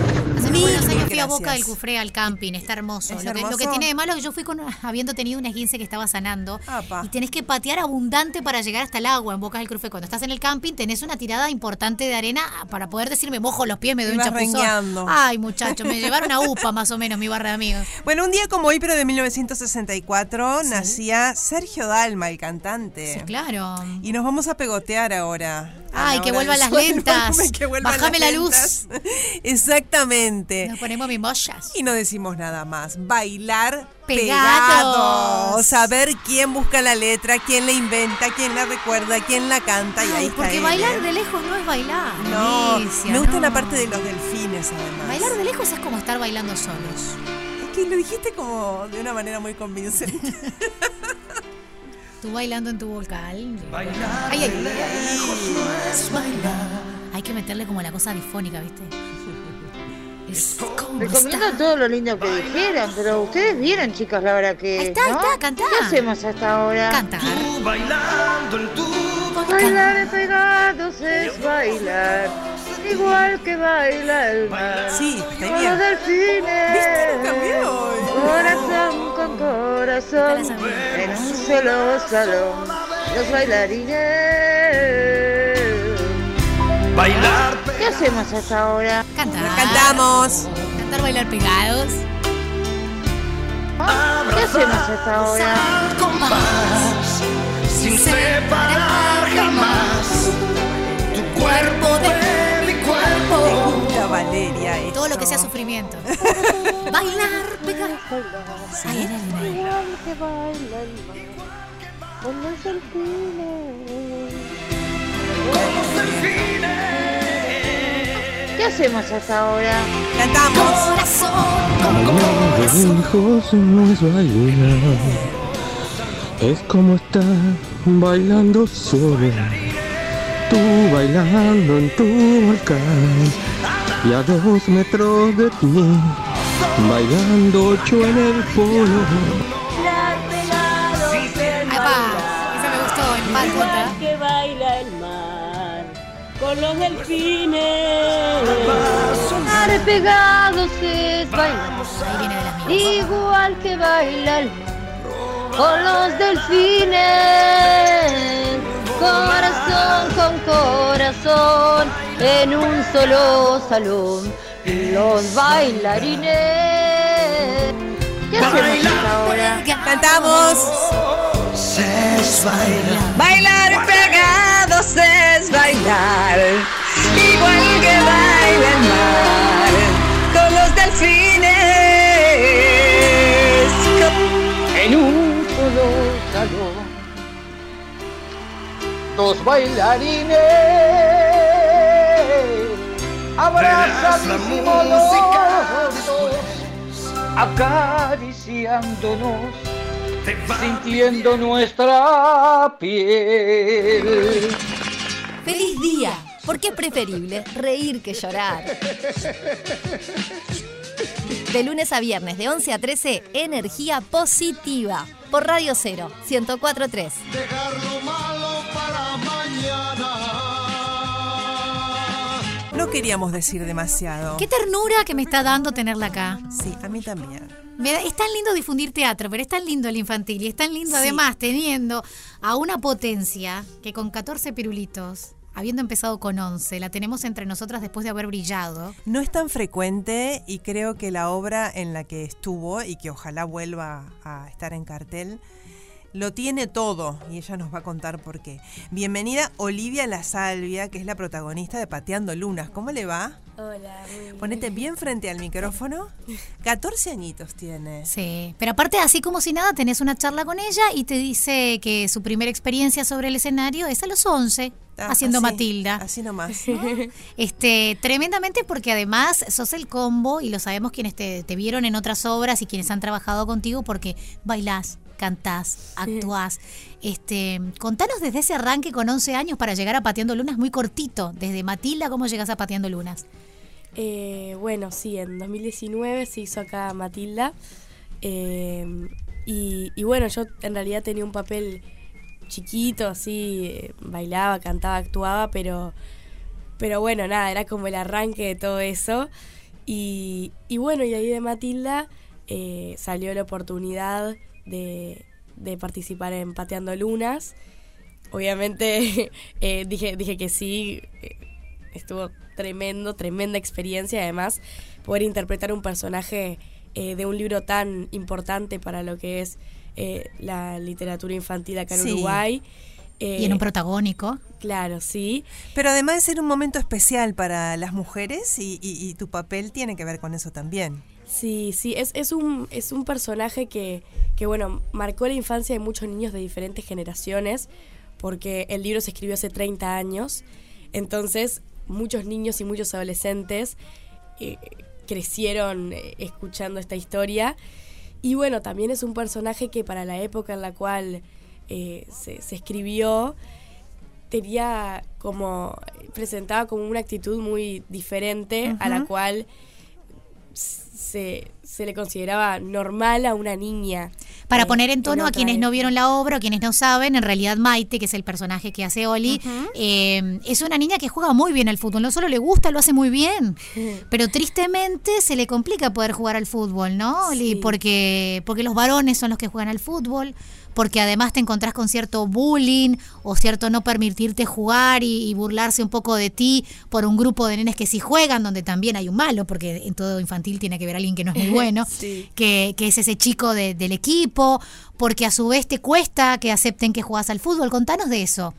[SPEAKER 1] Hace unos buenos años fui a
[SPEAKER 3] gracias.
[SPEAKER 1] Boca del Cufré al camping, está hermoso.
[SPEAKER 3] ¿Es
[SPEAKER 1] Lo que, lo que
[SPEAKER 3] hermoso?
[SPEAKER 1] tiene de malo es que yo fui con, habiendo tenido una esguince que estaba sanando y tenés que patear abundante para llegar hasta el agua en Boca del Cufré. Cuando estás en el camping tenés una tirada importante de arena para poder decir me mojo los pies, me doy un chapuzón.
[SPEAKER 3] rengueando.
[SPEAKER 1] Ay, muchacho, me llevaron a UPA más o menos mi barra de amigos.
[SPEAKER 3] Bueno, un día como hoy, pero de 1964, nacía Sergio Dalma, el cantante.
[SPEAKER 1] Sí, claro.
[SPEAKER 3] Y nos vamos a pegotear ahora.
[SPEAKER 1] Ay, que vuelvan las lentas.
[SPEAKER 3] Que vuelvan
[SPEAKER 1] Bájame
[SPEAKER 3] las
[SPEAKER 1] la luz.
[SPEAKER 3] Exactamente.
[SPEAKER 1] Nos ponemos mimollas.
[SPEAKER 3] Y no decimos nada más. Bailar
[SPEAKER 1] Pegados.
[SPEAKER 3] pegados. Saber quién busca la letra, quién la inventa, quién la recuerda, quién la canta. y ahí está
[SPEAKER 1] porque
[SPEAKER 3] él,
[SPEAKER 1] bailar de lejos no es bailar.
[SPEAKER 3] No,
[SPEAKER 1] Alicia,
[SPEAKER 3] me gusta
[SPEAKER 1] no.
[SPEAKER 3] la parte de los delfines, además.
[SPEAKER 1] Bailar de lejos es como estar bailando solos.
[SPEAKER 3] Es que lo dijiste como de una manera muy convincente.
[SPEAKER 1] Tú bailando en tu vocal. Ay, ay, ay, ay. Hay que meterle como la cosa difónica, ¿viste? Es
[SPEAKER 10] Recomiendo todo lo lindo que dijeron, pero ustedes vieron, chicas, la hora que
[SPEAKER 1] Ahí
[SPEAKER 10] es,
[SPEAKER 1] está, ahí
[SPEAKER 10] ¿no?
[SPEAKER 1] está, cantá.
[SPEAKER 10] ¿Qué hacemos hasta ahora?
[SPEAKER 1] Cantar.
[SPEAKER 2] bailando en tu
[SPEAKER 10] Bailar pegados es bailar, igual que baila el mar.
[SPEAKER 3] Sí, está
[SPEAKER 10] Con los delfines.
[SPEAKER 3] ¿Viste? No cambió.
[SPEAKER 10] Corazón corazón, en un solo salón, los bailarines.
[SPEAKER 2] Bailar
[SPEAKER 10] ¿Qué hacemos hasta ahora?
[SPEAKER 1] Cantar.
[SPEAKER 3] Cantamos.
[SPEAKER 1] Cantar, bailar pegados.
[SPEAKER 10] ¿Qué hacemos hasta ahora?
[SPEAKER 2] sin separar jamás tu cuerpo de
[SPEAKER 3] Valeria. esto.
[SPEAKER 1] Todo lo que sea sufrimiento. bailar pegados. Ay, ay,
[SPEAKER 10] que baila el mar, con los delfines. ¿Qué hacemos hasta ahora?
[SPEAKER 3] Cantamos.
[SPEAKER 11] lejos no es bailar, es como estar bailando solo. Tú bailando en tu volcán y a dos metros de ti Bailando yo en el polo.
[SPEAKER 1] Esa me gustó, en Pálpota.
[SPEAKER 18] que baila el mar con los delfines.
[SPEAKER 10] Estar pegados es bailar. Igual que baila el con los delfines. Corazón con corazón en un solo salón. Los bailarines. ¿Qué hacemos ahora?
[SPEAKER 3] Cantamos.
[SPEAKER 2] Es bailar.
[SPEAKER 12] Bailar pegados es bailar, igual que baila el mar
[SPEAKER 19] dos bailarines abrazadísimos los dos, acariciándonos, sintiendo nuestra piel.
[SPEAKER 6] ¡Feliz día! Porque es preferible reír que llorar. De lunes a viernes, de 11 a 13, energía positiva. Por Radio 0, 1043.
[SPEAKER 3] No queríamos decir demasiado.
[SPEAKER 1] Qué ternura que me está dando tenerla acá.
[SPEAKER 3] Sí, a mí también.
[SPEAKER 1] Me da- es tan lindo difundir teatro, pero es tan lindo el infantil y es tan lindo
[SPEAKER 3] Sí.
[SPEAKER 1] además teniendo a una potencia que con 14 pirulitos, habiendo empezado con 11, la tenemos entre nosotras después de haber brillado.
[SPEAKER 3] No es tan frecuente y creo que la obra en la que estuvo y que ojalá vuelva a estar en cartel lo tiene todo y ella nos va a contar por qué. Bienvenida Olivia La Salvia, que es la protagonista de Pateando Lunas. ¿Cómo le va?
[SPEAKER 20] Hola, muy bien.
[SPEAKER 3] Ponete bien frente al micrófono. 14 añitos tiene.
[SPEAKER 1] Sí, pero aparte así como si nada tenés una charla con ella y te dice que su primera experiencia sobre el escenario es a los 11.
[SPEAKER 3] Ah,
[SPEAKER 1] haciendo
[SPEAKER 3] así,
[SPEAKER 1] Matilda.
[SPEAKER 3] Así nomás.
[SPEAKER 1] Este, tremendamente porque además sos el combo y lo sabemos quienes te, te vieron en otras obras y quienes han trabajado contigo porque bailás, cantás, actuás. Este, contanos desde ese arranque con 11 años para llegar a Pateando Lunas muy cortito. Desde Matilda, ¿cómo llegas a Pateando Lunas?
[SPEAKER 20] Eh, bueno, sí, en 2019 se hizo acá Matilda. eh, y, y bueno, yo en realidad tenía un papel chiquito, así, eh, bailaba, cantaba, actuaba, pero, pero bueno, nada, era como el arranque de todo eso. Y, y bueno, y ahí de Matilda eh, salió la oportunidad de, de participar en Pateando Lunas. Obviamente eh, dije, dije que sí, eh, estuvo tremendo, tremenda experiencia. Además, poder interpretar un personaje eh, de un libro tan importante para lo que es eh, la literatura infantil acá en
[SPEAKER 3] Sí.
[SPEAKER 20] Uruguay.
[SPEAKER 1] y en un protagónico.
[SPEAKER 20] Claro, sí.
[SPEAKER 3] Pero además de ser un momento especial para las mujeres y, y- y tu papel tiene que ver con eso también.
[SPEAKER 20] Sí, sí, es, es, un, es un personaje que, que, bueno, marcó la infancia de muchos niños de diferentes generaciones, porque el libro se escribió hace 30 años, entonces muchos niños y muchos adolescentes eh, crecieron eh, escuchando esta historia. Y bueno, también es un personaje que para la época en la cual eh, se, se escribió, tenía como, presentaba como una actitud muy diferente a la cual se, se le consideraba normal a una niña.
[SPEAKER 1] Para
[SPEAKER 20] eh,
[SPEAKER 1] poner en tono a quienes no vieron la obra o quienes no saben, en realidad Maite, que es el personaje que hace Oli, eh, es una niña que juega muy bien al fútbol. No solo le gusta, lo hace muy bien. Pero tristemente se le complica poder jugar al fútbol, ¿no, Oli?
[SPEAKER 20] Sí.
[SPEAKER 1] Porque, porque los varones son los que juegan al fútbol, porque además te encontrás con cierto bullying o cierto no permitirte jugar y, y burlarse un poco de ti por un grupo de nenes que sí juegan, donde también hay un malo, porque en todo infantil tiene que ver alguien que no es muy bueno
[SPEAKER 20] Sí.
[SPEAKER 1] que, que es ese chico de- del equipo, porque a su vez te cuesta que acepten que jugás al fútbol. Contanos de eso.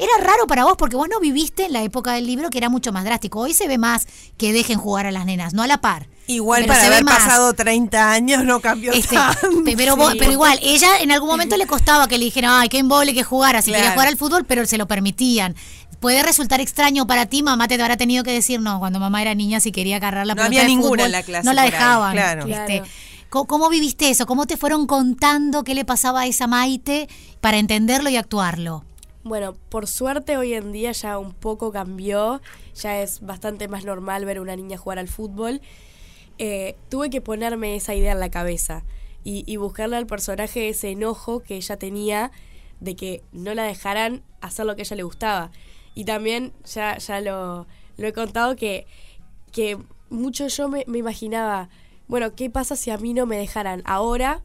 [SPEAKER 1] Era raro para vos porque vos no viviste en la época del libro que era mucho más drástico. Hoy se ve más que dejen jugar a las nenas, no a la par.
[SPEAKER 3] Igual
[SPEAKER 1] Pero
[SPEAKER 3] para
[SPEAKER 1] se ve
[SPEAKER 3] haber
[SPEAKER 1] más.
[SPEAKER 3] pasado 30 años no cambió
[SPEAKER 1] Este,
[SPEAKER 3] tanto.
[SPEAKER 1] pero, vos- pero igual, ella en algún momento le costaba que le dijeran, ay, qué embole que jugara, si quería
[SPEAKER 3] Claro.
[SPEAKER 1] jugar al fútbol, pero se lo permitían. Puede resultar extraño para ti, mamá te habrá tenido que decir, no, cuando mamá era niña, si quería agarrar la
[SPEAKER 3] No
[SPEAKER 1] pelota
[SPEAKER 3] había
[SPEAKER 1] de
[SPEAKER 3] ninguna
[SPEAKER 1] fútbol,
[SPEAKER 3] en la clase
[SPEAKER 1] No la dejaban.
[SPEAKER 3] claro.
[SPEAKER 1] Este,
[SPEAKER 20] Claro.
[SPEAKER 1] ¿cómo, cómo viviste eso? ¿Cómo te fueron contando qué le pasaba a esa Maite para entenderlo y actuarlo?
[SPEAKER 20] Bueno, por suerte hoy en día ya un poco cambió, ya es bastante más normal ver a una niña jugar al fútbol. eh, tuve que ponerme esa idea en la cabeza y, buscarle al personaje ese enojo que ella tenía de que no la dejaran hacer lo que ella le gustaba. Y también ya, ya lo, lo he contado que, que mucho yo me, me imaginaba, bueno, ¿qué pasa si a mí no me dejaran ahora?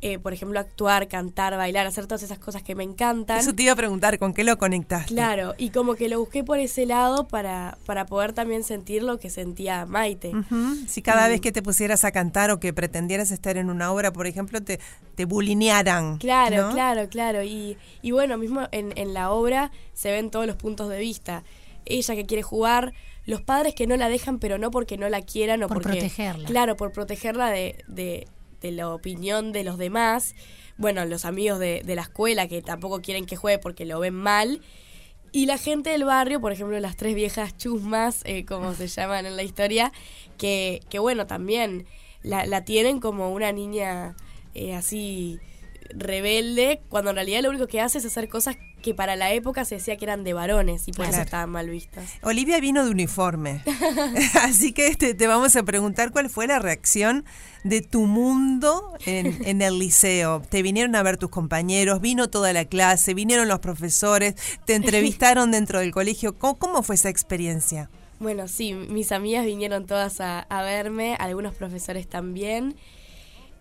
[SPEAKER 20] Eh, por ejemplo, actuar, cantar, bailar, hacer todas esas cosas que me encantan.
[SPEAKER 3] Eso te iba a preguntar, ¿con qué lo conectaste?
[SPEAKER 20] Claro, y como que lo busqué por ese lado para, para poder también sentir lo que sentía Maite.
[SPEAKER 3] Si cada
[SPEAKER 20] Y-
[SPEAKER 3] vez que te pusieras a cantar o que pretendieras estar en una obra, por ejemplo, te, te bulinearan.
[SPEAKER 20] Claro,
[SPEAKER 3] ¿no?
[SPEAKER 20] claro, claro. Y, y bueno, mismo en, en la obra se ven todos los puntos de vista. Ella que quiere jugar, los padres que no la dejan, pero no porque no la quieran o
[SPEAKER 1] Por
[SPEAKER 20] porque.
[SPEAKER 1] protegerla.
[SPEAKER 20] Claro, por protegerla de, de, de la opinión de los demás. Bueno, los amigos de, de la escuela que tampoco quieren que juegue porque lo ven mal. Y la gente del barrio, por ejemplo, las tres viejas chusmas, eh, como se llaman en la historia, que, que bueno, también la, la tienen como una niña eh, así rebelde, cuando en realidad lo único que hace es hacer cosas que para la época se decía que eran de varones y por eso
[SPEAKER 3] Claro.
[SPEAKER 20] estaban mal vistas.
[SPEAKER 3] Olivia vino de uniforme. Así que este, te vamos a preguntar cuál fue la reacción de tu mundo en, en el liceo. Te vinieron a ver tus compañeros, vino toda la clase, vinieron los profesores, te entrevistaron dentro del colegio. ¿Cómo, cómo fue esa experiencia?
[SPEAKER 20] Bueno, sí, mis amigas vinieron todas a, a verme, algunos profesores también.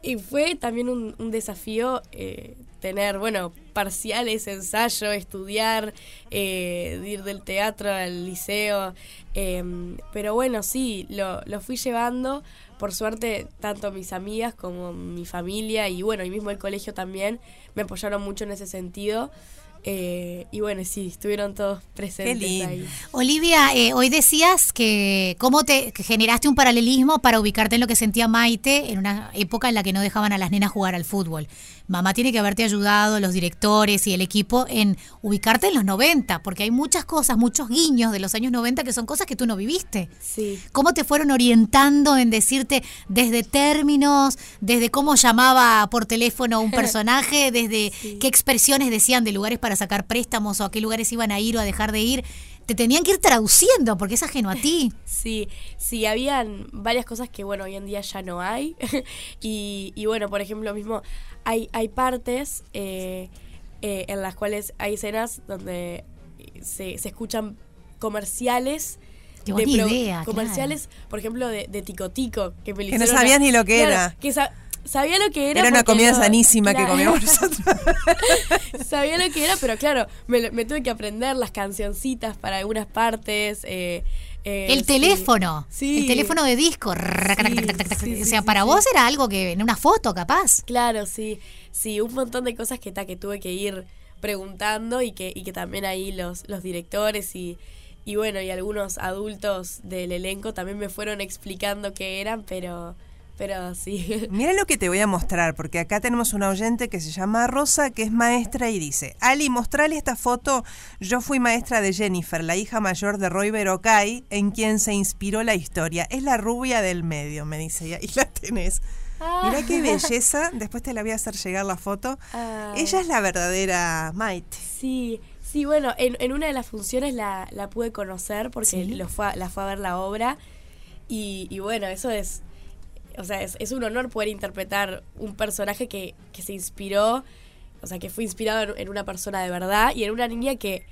[SPEAKER 20] Y fue también un, un desafío eh, tener, bueno, parciales, ensayo, estudiar, eh, ir del teatro al liceo. em, pero bueno, sí, lo, lo fui llevando. Por suerte, tanto mis amigas como mi familia y bueno, y mismo el colegio también me apoyaron mucho en ese sentido. Eh, y bueno, sí, estuvieron todos presentes ahí.
[SPEAKER 1] Olivia, eh, hoy decías que cómo te que generaste un paralelismo para ubicarte en lo que sentía Maite en una época en la que no dejaban a las nenas jugar al fútbol. Mamá tiene que haberte ayudado, los directores y el equipo, en ubicarte en los 90, porque hay muchas cosas, muchos guiños de los años 90 que son cosas que tú no viviste.
[SPEAKER 20] Sí.
[SPEAKER 1] ¿Cómo te fueron orientando en decirte desde términos, desde cómo llamaba por teléfono un personaje, desde qué expresiones decían de lugares para sacar préstamos o a qué lugares iban a ir o a dejar de ir? Te tenían que ir traduciendo porque es ajeno a ti.
[SPEAKER 20] Sí, sí, habían varias cosas que, bueno, hoy en día ya no hay. y, y, bueno, por ejemplo, mismo, hay, hay partes eh, eh, en las cuales hay escenas donde se, se escuchan comerciales.
[SPEAKER 1] Qué buena
[SPEAKER 20] pro-
[SPEAKER 1] idea,
[SPEAKER 20] Comerciales, por ejemplo, de, de Tico Tico. Que,
[SPEAKER 3] Que no sabías ni lo que
[SPEAKER 20] Claro,
[SPEAKER 3] era.
[SPEAKER 20] Que sabía lo que era.
[SPEAKER 3] Era una comida
[SPEAKER 20] no-
[SPEAKER 3] sanísima que comíamos nosotros.
[SPEAKER 20] Sabía lo que era, pero claro, me, lo- me tuve que aprender las cancioncitas para algunas partes. eh, eh,
[SPEAKER 1] El
[SPEAKER 20] sí.
[SPEAKER 1] teléfono,
[SPEAKER 20] Sí.
[SPEAKER 1] el teléfono de disco. o sea, para vos era algo que en una foto capaz.
[SPEAKER 20] Claro, sí. Sí, un montón de cosas que, ta, que tuve que ir preguntando y que, y que también ahí los, los directores y, y bueno, y algunos adultos del elenco también me fueron explicando qué eran, pero, pero sí.
[SPEAKER 3] Mira lo que te voy a mostrar, porque acá tenemos una oyente que se llama Rosa, que es maestra y dice, Ali, mostrale esta foto, yo fui maestra de Jennifer, la hija mayor de Roy Berocay, en quien se inspiró la historia. Es la rubia del medio, me dice, y ahí la tenés. Mira qué belleza, después te la voy a hacer llegar la foto.
[SPEAKER 20] Ah.
[SPEAKER 3] Ella es la verdadera Maite.
[SPEAKER 20] Sí, sí, bueno, en, en una de las funciones la, la pude conocer porque
[SPEAKER 3] Sí.
[SPEAKER 20] lo fue la fue a ver la obra y, y bueno, eso es, o sea, es, es un honor poder interpretar un personaje que, que se inspiró, o sea, que fue inspirado en, en una persona de verdad y en una niña que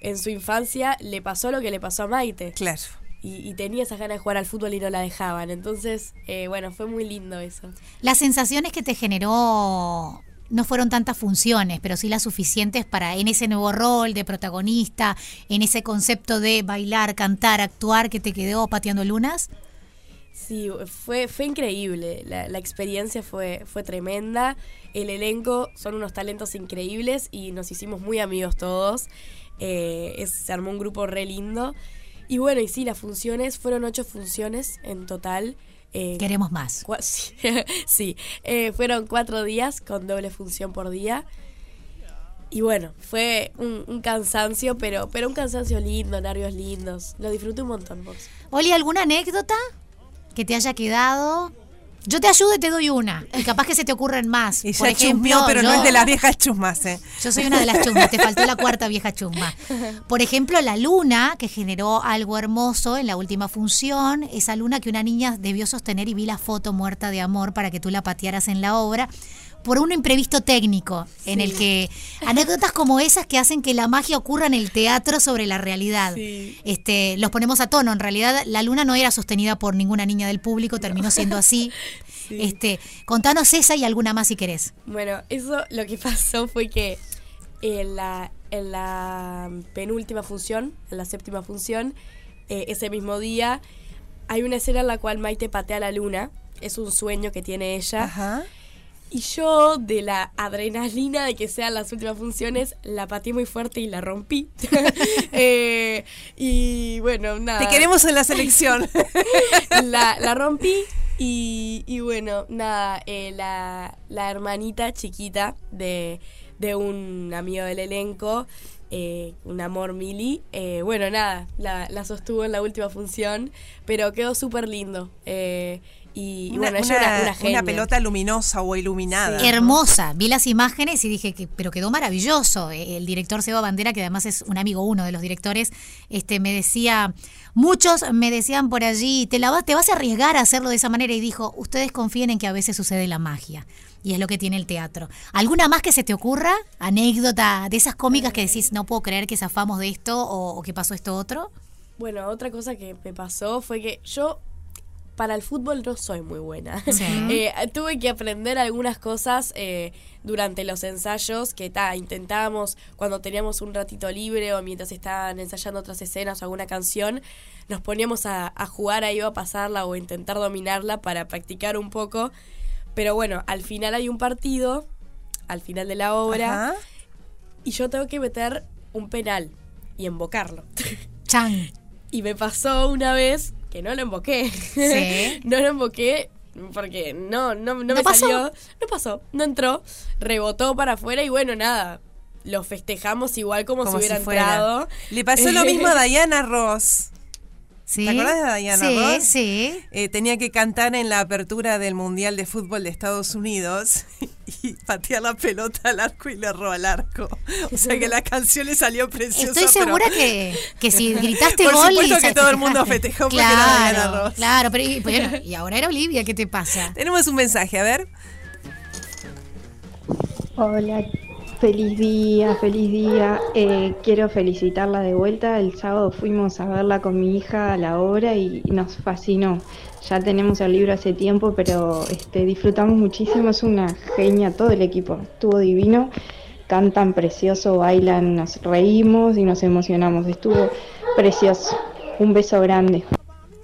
[SPEAKER 20] en su infancia le pasó lo que le pasó a Maite.
[SPEAKER 3] Claro.
[SPEAKER 20] Y, y tenía esas ganas de jugar al fútbol y no la dejaban. Entonces, eh, bueno, fue muy lindo eso.
[SPEAKER 1] Las sensaciones que te generó no fueron tantas funciones, pero sí las suficientes para en ese nuevo rol de protagonista, en ese concepto de bailar, cantar, actuar que te quedó pateando lunas.
[SPEAKER 20] Sí, fue, fue increíble. La, la experiencia fue, fue tremenda. El elenco son unos talentos increíbles y nos hicimos muy amigos todos. Eh, es- se armó un grupo re lindo. Y bueno, y sí, las funciones, fueron ocho funciones en total. Eh,
[SPEAKER 1] Queremos más.
[SPEAKER 20] sí, sí. Eh, fueron cuatro días con doble función por día. Y bueno, fue un, un cansancio, pero, pero un cansancio lindo, nervios lindos. Lo disfruté un montón, vos.
[SPEAKER 1] Oli, ¿alguna anécdota que te haya quedado Yo te ayudo y te doy una. Y capaz que se te ocurren más.
[SPEAKER 3] Y
[SPEAKER 1] Por
[SPEAKER 3] ya
[SPEAKER 1] ejemplo,
[SPEAKER 3] pero no es de las viejas chusmas, ¿eh?
[SPEAKER 1] Yo soy una de las chusmas, te faltó la cuarta vieja chusma. Por ejemplo, la luna, que generó algo hermoso en la última función, esa luna que una niña debió sostener y vi la foto muerta de amor para que tú la patearas en la obra, por un imprevisto técnico, en el que anécdotas como esas que hacen que la magia ocurra en el teatro sobre la realidad. Este, los ponemos a tono. En realidad, la luna no era sostenida por ninguna niña del público, terminó siendo así. Este, contanos esa y alguna más si querés.
[SPEAKER 20] Bueno, eso lo que pasó fue que en la, en la penúltima función, en la séptima función, eh, ese mismo día, hay una escena en la cual Maite patea la luna. Es un sueño que tiene ella. Y yo, de la adrenalina de que sean las últimas funciones, la pateé muy fuerte y la rompí. Eh, y bueno, nada.
[SPEAKER 3] Te queremos en la selección.
[SPEAKER 20] la, la rompí y, y bueno, nada, eh, la, la hermanita chiquita de, de un amigo del elenco, eh, un amor Mili, bueno, nada, la, la sostuvo en la última función, pero quedó súper lindo. Y,
[SPEAKER 3] Una,
[SPEAKER 20] bueno, ella
[SPEAKER 3] una-
[SPEAKER 20] una genia.
[SPEAKER 3] pelota luminosa o iluminada.
[SPEAKER 1] Hermosa. Vi las imágenes y dije que, pero quedó maravilloso. Eh, El director Seba Bandera, que además es un amigo uno de los directores, este, me decía, muchos me decían por allí, te la vas, te vas a arriesgar a hacerlo de esa manera y dijo, ustedes confíen en que a veces sucede la magia. Y es lo que tiene el teatro. ¿Alguna más que se te ocurra? ¿Anécdota de esas cómicas que decís, no puedo creer que zafamos de esto o, o que pasó esto otro?
[SPEAKER 20] Bueno, otra cosa que me pasó fue que yo para el fútbol no soy muy buena.
[SPEAKER 1] Sí.
[SPEAKER 20] Eh, tuve que aprender algunas cosas eh, durante los ensayos que ta, intentábamos cuando teníamos un ratito libre o mientras estaban ensayando otras escenas o alguna canción, nos poníamos a, a jugar ahí o a pasarla o a intentar dominarla para practicar un poco. Pero bueno, al final hay un partido, al final de la obra,
[SPEAKER 3] Ajá.
[SPEAKER 20] y yo tengo que meter un penal y embocarlo.
[SPEAKER 1] Chan.
[SPEAKER 20] Y me pasó una vez que no lo emboqué.
[SPEAKER 1] Sí.
[SPEAKER 20] no lo emboqué porque no, no, no,
[SPEAKER 1] ¿No
[SPEAKER 20] me
[SPEAKER 1] pasó?
[SPEAKER 20] salió. No pasó, no entró. Rebotó para afuera y bueno, nada. Lo festejamos igual como,
[SPEAKER 3] Como
[SPEAKER 20] si hubiera
[SPEAKER 3] si
[SPEAKER 20] entrado.
[SPEAKER 3] Le pasó lo mismo a Diana Ross.
[SPEAKER 1] Sí.
[SPEAKER 3] ¿Te acordás de Diana
[SPEAKER 1] Sí,
[SPEAKER 3] Ross?
[SPEAKER 1] sí.
[SPEAKER 3] Eh, tenía que cantar en la apertura del Mundial de Fútbol de Estados Unidos y patear la pelota al arco y le erró al arco. O sea que la canción le salió preciosa.
[SPEAKER 1] Estoy segura
[SPEAKER 3] pero-
[SPEAKER 1] que, que si gritaste
[SPEAKER 3] Por
[SPEAKER 1] gol.
[SPEAKER 3] supuesto
[SPEAKER 1] y
[SPEAKER 3] que todo el mundo festejó porque era Diana
[SPEAKER 1] Claro,
[SPEAKER 3] Ross.
[SPEAKER 1] claro, pero y, bueno, y ahora era Olivia, ¿qué te pasa?
[SPEAKER 3] Tenemos un mensaje, a ver.
[SPEAKER 21] Hola, feliz día, feliz día. Eh, quiero felicitarla de vuelta. El sábado fuimos a verla con mi hija a la obra y nos fascinó. Ya tenemos el libro hace tiempo, pero este, disfrutamos muchísimo. Es una genia, todo el equipo. Estuvo divino. Cantan precioso, bailan, nos reímos y nos emocionamos. Estuvo precioso. Un beso grande.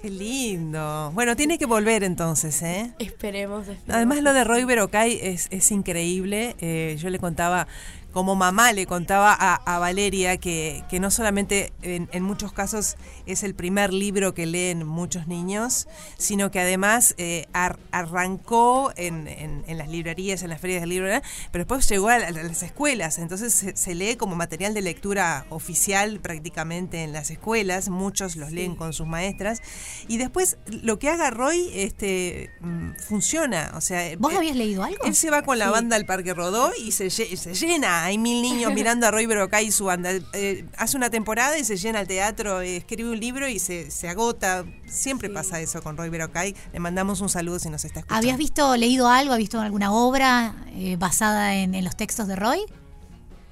[SPEAKER 3] Qué lindo. Bueno, tiene que volver entonces, ¿eh?
[SPEAKER 20] Esperemos, esperemos.
[SPEAKER 3] Además lo de Roy Berocay es, es increíble. Eh, yo le contaba, como mamá le contaba a, a Valeria que, que no solamente en, en muchos casos es el primer libro que leen muchos niños, sino que además eh, ar- arrancó en, en- en las librerías, en las ferias del libro, pero después llegó a, la- a las escuelas. Entonces se, se lee como material de lectura oficial prácticamente en las escuelas. Muchos los leen con sus maestras. Y después lo que haga Roy este, mm, funciona. O sea,
[SPEAKER 1] ¿Vos
[SPEAKER 3] eh,
[SPEAKER 1] habías leído algo?
[SPEAKER 3] él se va con la
[SPEAKER 1] Sí.
[SPEAKER 3] banda al Parque Rodó y se, se llena. Hay mil niños mirando a Roy Berocay y su banda. Eh, hace una temporada y se llena el teatro, eh, escribe un libro y se, se agota. Siempre pasa eso con Roy Berocay. Le mandamos un saludo si nos está escuchando.
[SPEAKER 1] ¿Habías visto, leído algo? ¿Has visto alguna obra eh, basada en, en los textos de Roy?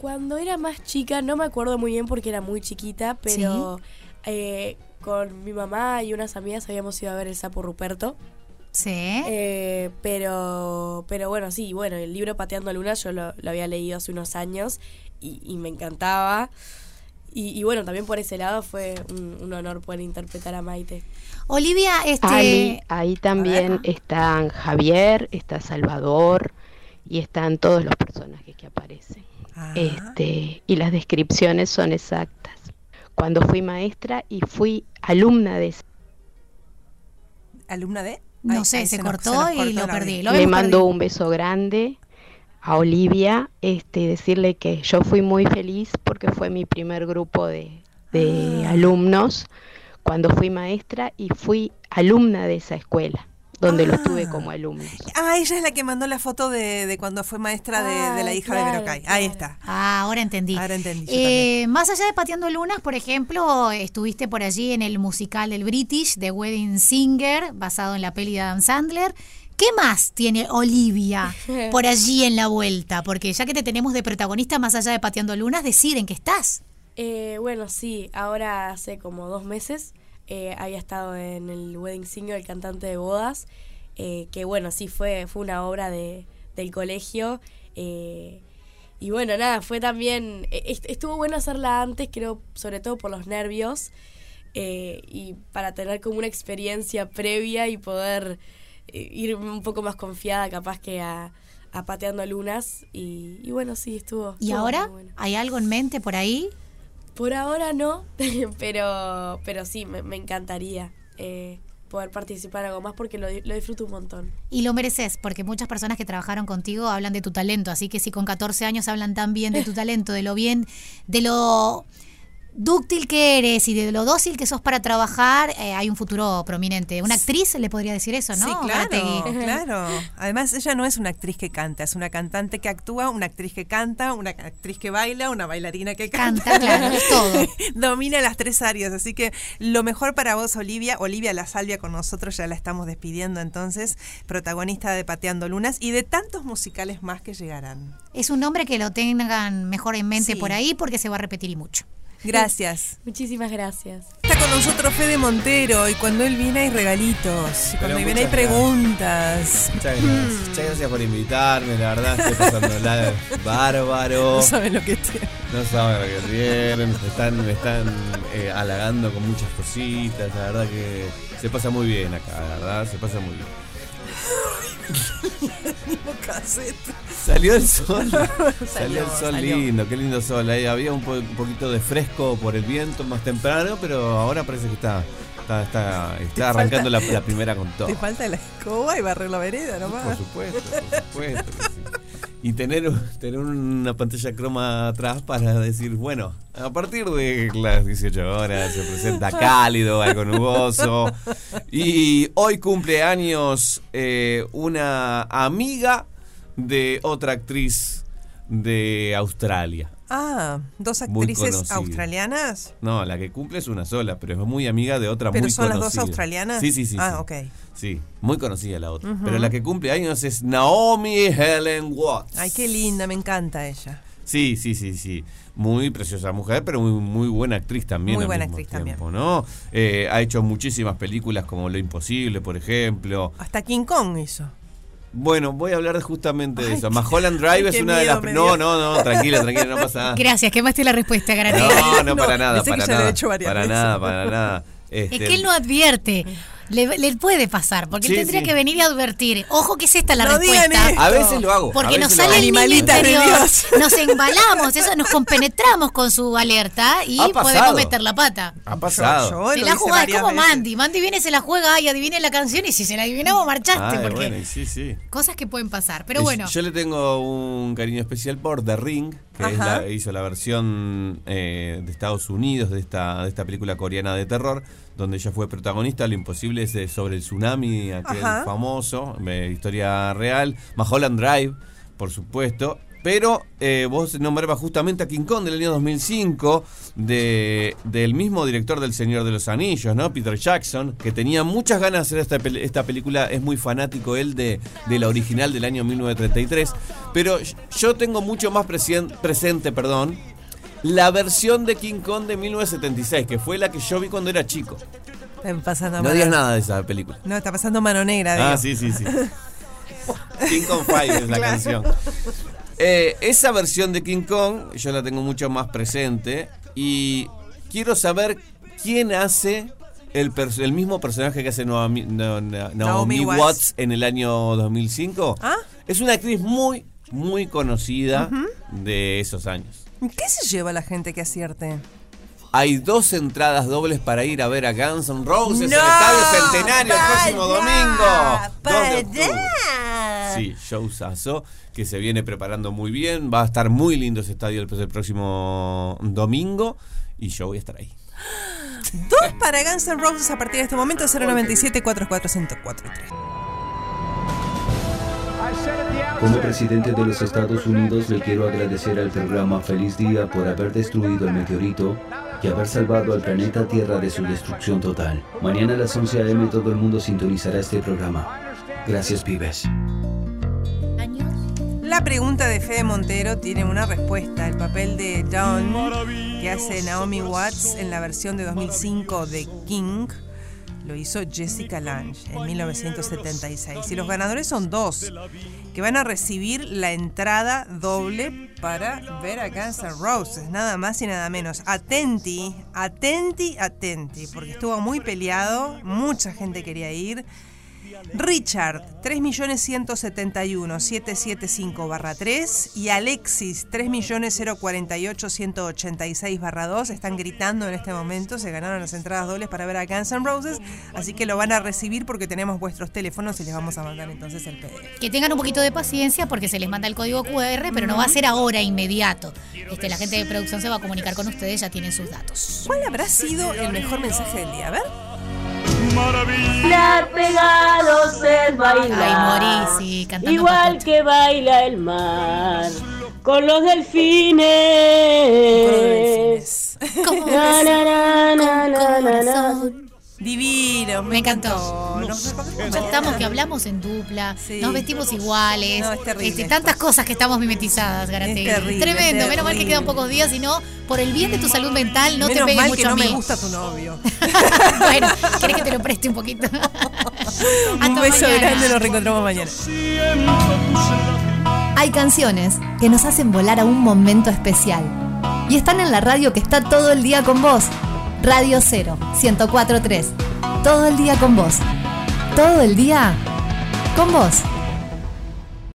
[SPEAKER 20] Cuando era más chica, no me acuerdo muy bien porque era muy chiquita, pero eh, con mi mamá y unas amigas habíamos ido a ver el sapo Ruperto.
[SPEAKER 1] Sí.
[SPEAKER 20] Eh, pero, pero bueno, sí, bueno, el libro Pateando Luna yo lo, lo había leído hace unos años y, y me encantaba. Y, y bueno, también por ese lado fue un, un honor poder interpretar a Maite.
[SPEAKER 1] Olivia, este.
[SPEAKER 22] Ali, ahí también están Javier, está Salvador y están todos los personajes que aparecen. Este, y las descripciones son exactas. Cuando fui maestra y fui alumna de
[SPEAKER 3] ¿Alumna de?
[SPEAKER 1] No sé, se, cortó
[SPEAKER 3] nos
[SPEAKER 1] y
[SPEAKER 3] cortó
[SPEAKER 1] lo perdí. Lo
[SPEAKER 22] le mando
[SPEAKER 1] perdido.
[SPEAKER 22] un beso grande a Olivia, este, decirle que yo fui muy feliz porque fue mi primer grupo de, de
[SPEAKER 1] Ah.
[SPEAKER 22] alumnos cuando fui maestra y fui alumna de esa escuela. Donde los tuve como alumnos.
[SPEAKER 3] Ah, ella es la que mandó la foto de, de cuando fue maestra de, de la hija de
[SPEAKER 1] claro,
[SPEAKER 3] Verocay. Ahí está.
[SPEAKER 1] Ah, ahora entendí.
[SPEAKER 3] Ahora entendí.
[SPEAKER 1] Eh, más allá de Pateando Lunas, por ejemplo, estuviste por allí en el musical del British, The Wedding Singer, basado en la peli de Adam Sandler. ¿Qué más tiene Olivia por allí en la vuelta? Porque ya que te tenemos de protagonista más allá de Pateando Lunas, decir en qué estás.
[SPEAKER 20] Eh, bueno, sí, ahora hace como dos meses eh, había estado en el Wedding Singer, el cantante de bodas, eh, que bueno, sí, fue, fue una obra de, del colegio. eh, y bueno, nada, fue también, e- est- estuvo bueno hacerla antes, creo, sobre todo por los nervios, y para tener como una experiencia previa y poder ir un poco más confiada capaz que a, a Pateando Lunas. Y, y bueno, sí, estuvo.
[SPEAKER 1] ¿Y
[SPEAKER 20] estuvo
[SPEAKER 1] ahora?
[SPEAKER 20] bueno.
[SPEAKER 1] ¿Hay algo en mente por ahí?
[SPEAKER 20] Por ahora no, pero, pero sí, me, encantaría eh, poder participar algo más porque lo, lo disfruto un montón.
[SPEAKER 1] Y lo mereces, porque muchas personas que trabajaron contigo hablan de tu talento, así que si con 14 años hablan tan bien de tu talento, de lo bien, de lo dúctil que eres y de lo dócil que sos para trabajar, eh, hay un futuro prominente. Una actriz le podría decir eso, ¿no?
[SPEAKER 3] Sí, claro, claro. Además, ella no es una actriz que canta, es una cantante que actúa, una actriz que canta, una actriz que baila, una bailarina que canta.
[SPEAKER 1] Canta, claro, es todo.
[SPEAKER 3] Domina las tres áreas, así que lo mejor para vos, Olivia. Olivia La Salvia con nosotros, ya la estamos despidiendo entonces, protagonista de Pateando Lunas y de tantos musicales más que llegarán.
[SPEAKER 1] Es un nombre que lo tengan mejor en mente
[SPEAKER 3] Sí.
[SPEAKER 1] por ahí porque se va a repetir y mucho.
[SPEAKER 3] Gracias.
[SPEAKER 20] Muchísimas gracias.
[SPEAKER 3] Está con nosotros Fede Montero y cuando él viene hay regalitos, y cuando viene hay preguntas.
[SPEAKER 9] Muchas gracias. Muchas gracias por invitarme, la verdad estoy pasándola bárbaro.
[SPEAKER 3] No saben lo que tiene.
[SPEAKER 9] No saben lo que tienen, me están, me están eh, halagando con muchas cositas, la verdad que se pasa muy bien acá, la verdad, se pasa muy bien. Salió el sol, salió,
[SPEAKER 3] Salió,
[SPEAKER 9] el sol
[SPEAKER 3] salió.
[SPEAKER 9] lindo, qué lindo sol. Ahí había un, po- un poquito de fresco por el viento más temprano, pero ahora parece que está, está, está, está arrancando la, la primera con todo.
[SPEAKER 3] Te falta la escoba y barrer la vereda nomás.
[SPEAKER 9] Por supuesto, por supuesto. Y tener, tener una pantalla croma atrás para decir, bueno, a partir de las 18 horas se presenta cálido, algo nuboso. Y hoy cumple años eh, una amiga de otra actriz de Australia.
[SPEAKER 3] Ah, dos actrices australianas.
[SPEAKER 9] No, la que cumple es una sola, pero es muy amiga de otra
[SPEAKER 3] ¿Pero
[SPEAKER 9] muy
[SPEAKER 3] son las dos australianas?
[SPEAKER 9] Sí, sí, sí.
[SPEAKER 3] Ah,
[SPEAKER 9] sí.
[SPEAKER 3] ok.
[SPEAKER 9] Sí, muy conocida la otra. Pero la que cumple años es Naomi Helen Watts.
[SPEAKER 3] Ay, qué linda, me encanta ella.
[SPEAKER 9] Sí, sí, sí, sí. Muy preciosa mujer, pero muy, muy buena actriz también.
[SPEAKER 3] Muy
[SPEAKER 9] al
[SPEAKER 3] buena
[SPEAKER 9] mismo
[SPEAKER 3] actriz
[SPEAKER 9] tiempo, ¿no? Eh, ha hecho muchísimas películas como Lo Imposible, por ejemplo.
[SPEAKER 3] Hasta King Kong hizo.
[SPEAKER 9] Bueno, voy a hablar justamente de eso. Mulholland Drive es una de las. No, no, no, tranquila, tranquila, no pasa nada.
[SPEAKER 1] Gracias, quemaste la respuesta, Garategui.
[SPEAKER 9] No, no, para nada, para
[SPEAKER 3] he
[SPEAKER 9] nada. Para
[SPEAKER 3] veces.
[SPEAKER 9] nada, para nada.
[SPEAKER 1] Es
[SPEAKER 9] Este,
[SPEAKER 1] que él no advierte. Le, le puede pasar, porque
[SPEAKER 9] Sí,
[SPEAKER 1] él tendría
[SPEAKER 9] sí.
[SPEAKER 1] que venir y advertir. Ojo que es esta la
[SPEAKER 3] No digan
[SPEAKER 1] respuesta.
[SPEAKER 3] esto.
[SPEAKER 9] A veces lo hago.
[SPEAKER 1] Porque nos sale el niño interior, nos embalamos, eso nos compenetramos con su alerta y podemos meter la pata.
[SPEAKER 9] Ha pasado.
[SPEAKER 3] Yo lo
[SPEAKER 1] la
[SPEAKER 3] varias
[SPEAKER 1] como
[SPEAKER 3] veces.
[SPEAKER 1] Mandy. Mandy viene, se la juega y adivine la canción y si se la adivinamos marchaste.
[SPEAKER 9] Ay,
[SPEAKER 1] porque
[SPEAKER 9] bueno, sí, sí.
[SPEAKER 1] cosas que pueden pasar. Pero bueno,
[SPEAKER 9] Yo le tengo un cariño especial por The Ring, que es la- hizo la versión eh, de Estados Unidos de esta, de esta película coreana de terror, donde ella fue protagonista. Lo imposible es eh, sobre el tsunami, aquel
[SPEAKER 3] Ajá.
[SPEAKER 9] famoso, eh, historia real. Mulholland Drive, por supuesto. Pero eh, vos nombrabas justamente a King Kong del año 2005, de, del mismo director del Señor de los Anillos, ¿no? Peter Jackson, que tenía muchas ganas de hacer esta, pel- esta película. Es muy fanático él de, de la original del año 1933. Pero yo tengo mucho más presente, perdón, la versión de King Kong de 1976, que fue la que yo vi cuando era chico.
[SPEAKER 3] Están pasando
[SPEAKER 9] No
[SPEAKER 3] mano-
[SPEAKER 9] digas nada de esa película.
[SPEAKER 3] No, está pasando mano negra.
[SPEAKER 9] Ah, sí, sí, sí. King Kong Five es la
[SPEAKER 3] Claro.
[SPEAKER 9] canción. Eh, esa versión de King Kong yo la tengo mucho más presente y quiero saber quién hace el, mismo personaje que hace Naomi, Na- Na- Naomi
[SPEAKER 3] Naomi
[SPEAKER 9] Watts.
[SPEAKER 3] Watts.
[SPEAKER 9] en el año 2005.
[SPEAKER 3] ¿Ah?
[SPEAKER 9] Es una actriz muy, muy conocida de esos años.
[SPEAKER 3] ¿Qué se lleva la gente que acierte?
[SPEAKER 9] Hay dos entradas dobles para ir a ver a Guns N' Roses en el. Estadio Centenario el
[SPEAKER 3] ¡Para
[SPEAKER 9] próximo domingo. 2 de
[SPEAKER 3] ¡Para!
[SPEAKER 9] Sí, showzazo que se viene preparando muy bien. Va a estar muy lindo ese estadio el, el próximo domingo y yo voy a estar ahí.
[SPEAKER 3] Dos para Guns N' Roses a partir de este momento 097 44 1043.
[SPEAKER 7] Como presidente de los Estados Unidos le quiero agradecer al programa Feliz Día por haber destruido el meteorito y haber salvado al planeta Tierra de su destrucción total. Mañana a las 11 a.m. todo el mundo sintonizará este programa. Gracias, pibes.
[SPEAKER 3] La pregunta de Fede Montero tiene una respuesta. El papel de Dawn que hace Naomi Watts en la versión de 2005 de King lo hizo Jessica Lange en 1976. Y los ganadores son dos, que van a recibir la entrada doble para ver a Guns N' Roses, nada más y nada menos. Atenti, atenti, atenti, porque estuvo muy peleado, mucha gente quería ir. Richard, 3.171.775-3 y Alexis, 3.048.186-2 están gritando en este momento, se ganaron las entradas dobles para ver a Guns N' Roses, así que lo van a recibir porque tenemos vuestros teléfonos y les vamos a mandar entonces el PDF.
[SPEAKER 1] Que tengan un poquito de paciencia porque se les manda el código QR, pero no va a ser ahora inmediato. Este, la gente de producción se va a comunicar con ustedes, ya tienen sus datos.
[SPEAKER 3] ¿Cuál habrá sido el mejor mensaje del día? A ver.
[SPEAKER 18] Bailar pegados es bailar.
[SPEAKER 1] Ay, morí, sí, cantando
[SPEAKER 18] Igual que baila el mar. Con los delfines.
[SPEAKER 1] Como
[SPEAKER 18] Na, na, na, na, na, na, na.
[SPEAKER 3] Divino,
[SPEAKER 1] Me encantó. Ya estamos que hablamos en dupla, nos vestimos iguales,
[SPEAKER 3] No, es terrible
[SPEAKER 1] este, tantas cosas que estamos mimetizadas.
[SPEAKER 3] Es terrible,
[SPEAKER 1] Tremendo, menos mal que quedan pocos días, y no, por el bien de tu salud mental, no
[SPEAKER 3] Menos
[SPEAKER 1] te pegues
[SPEAKER 3] mal
[SPEAKER 1] mucho
[SPEAKER 3] que no
[SPEAKER 1] a mí.
[SPEAKER 3] me gusta tu novio.
[SPEAKER 1] bueno, ¿querés que te lo preste un poquito?
[SPEAKER 3] Un beso grande, nos reencontramos mañana.
[SPEAKER 6] Hay canciones que nos hacen volar a un momento especial. Y están en la radio que está todo el día con vos. Radio 0, 1043. Todo el día con vos. Todo el día con vos.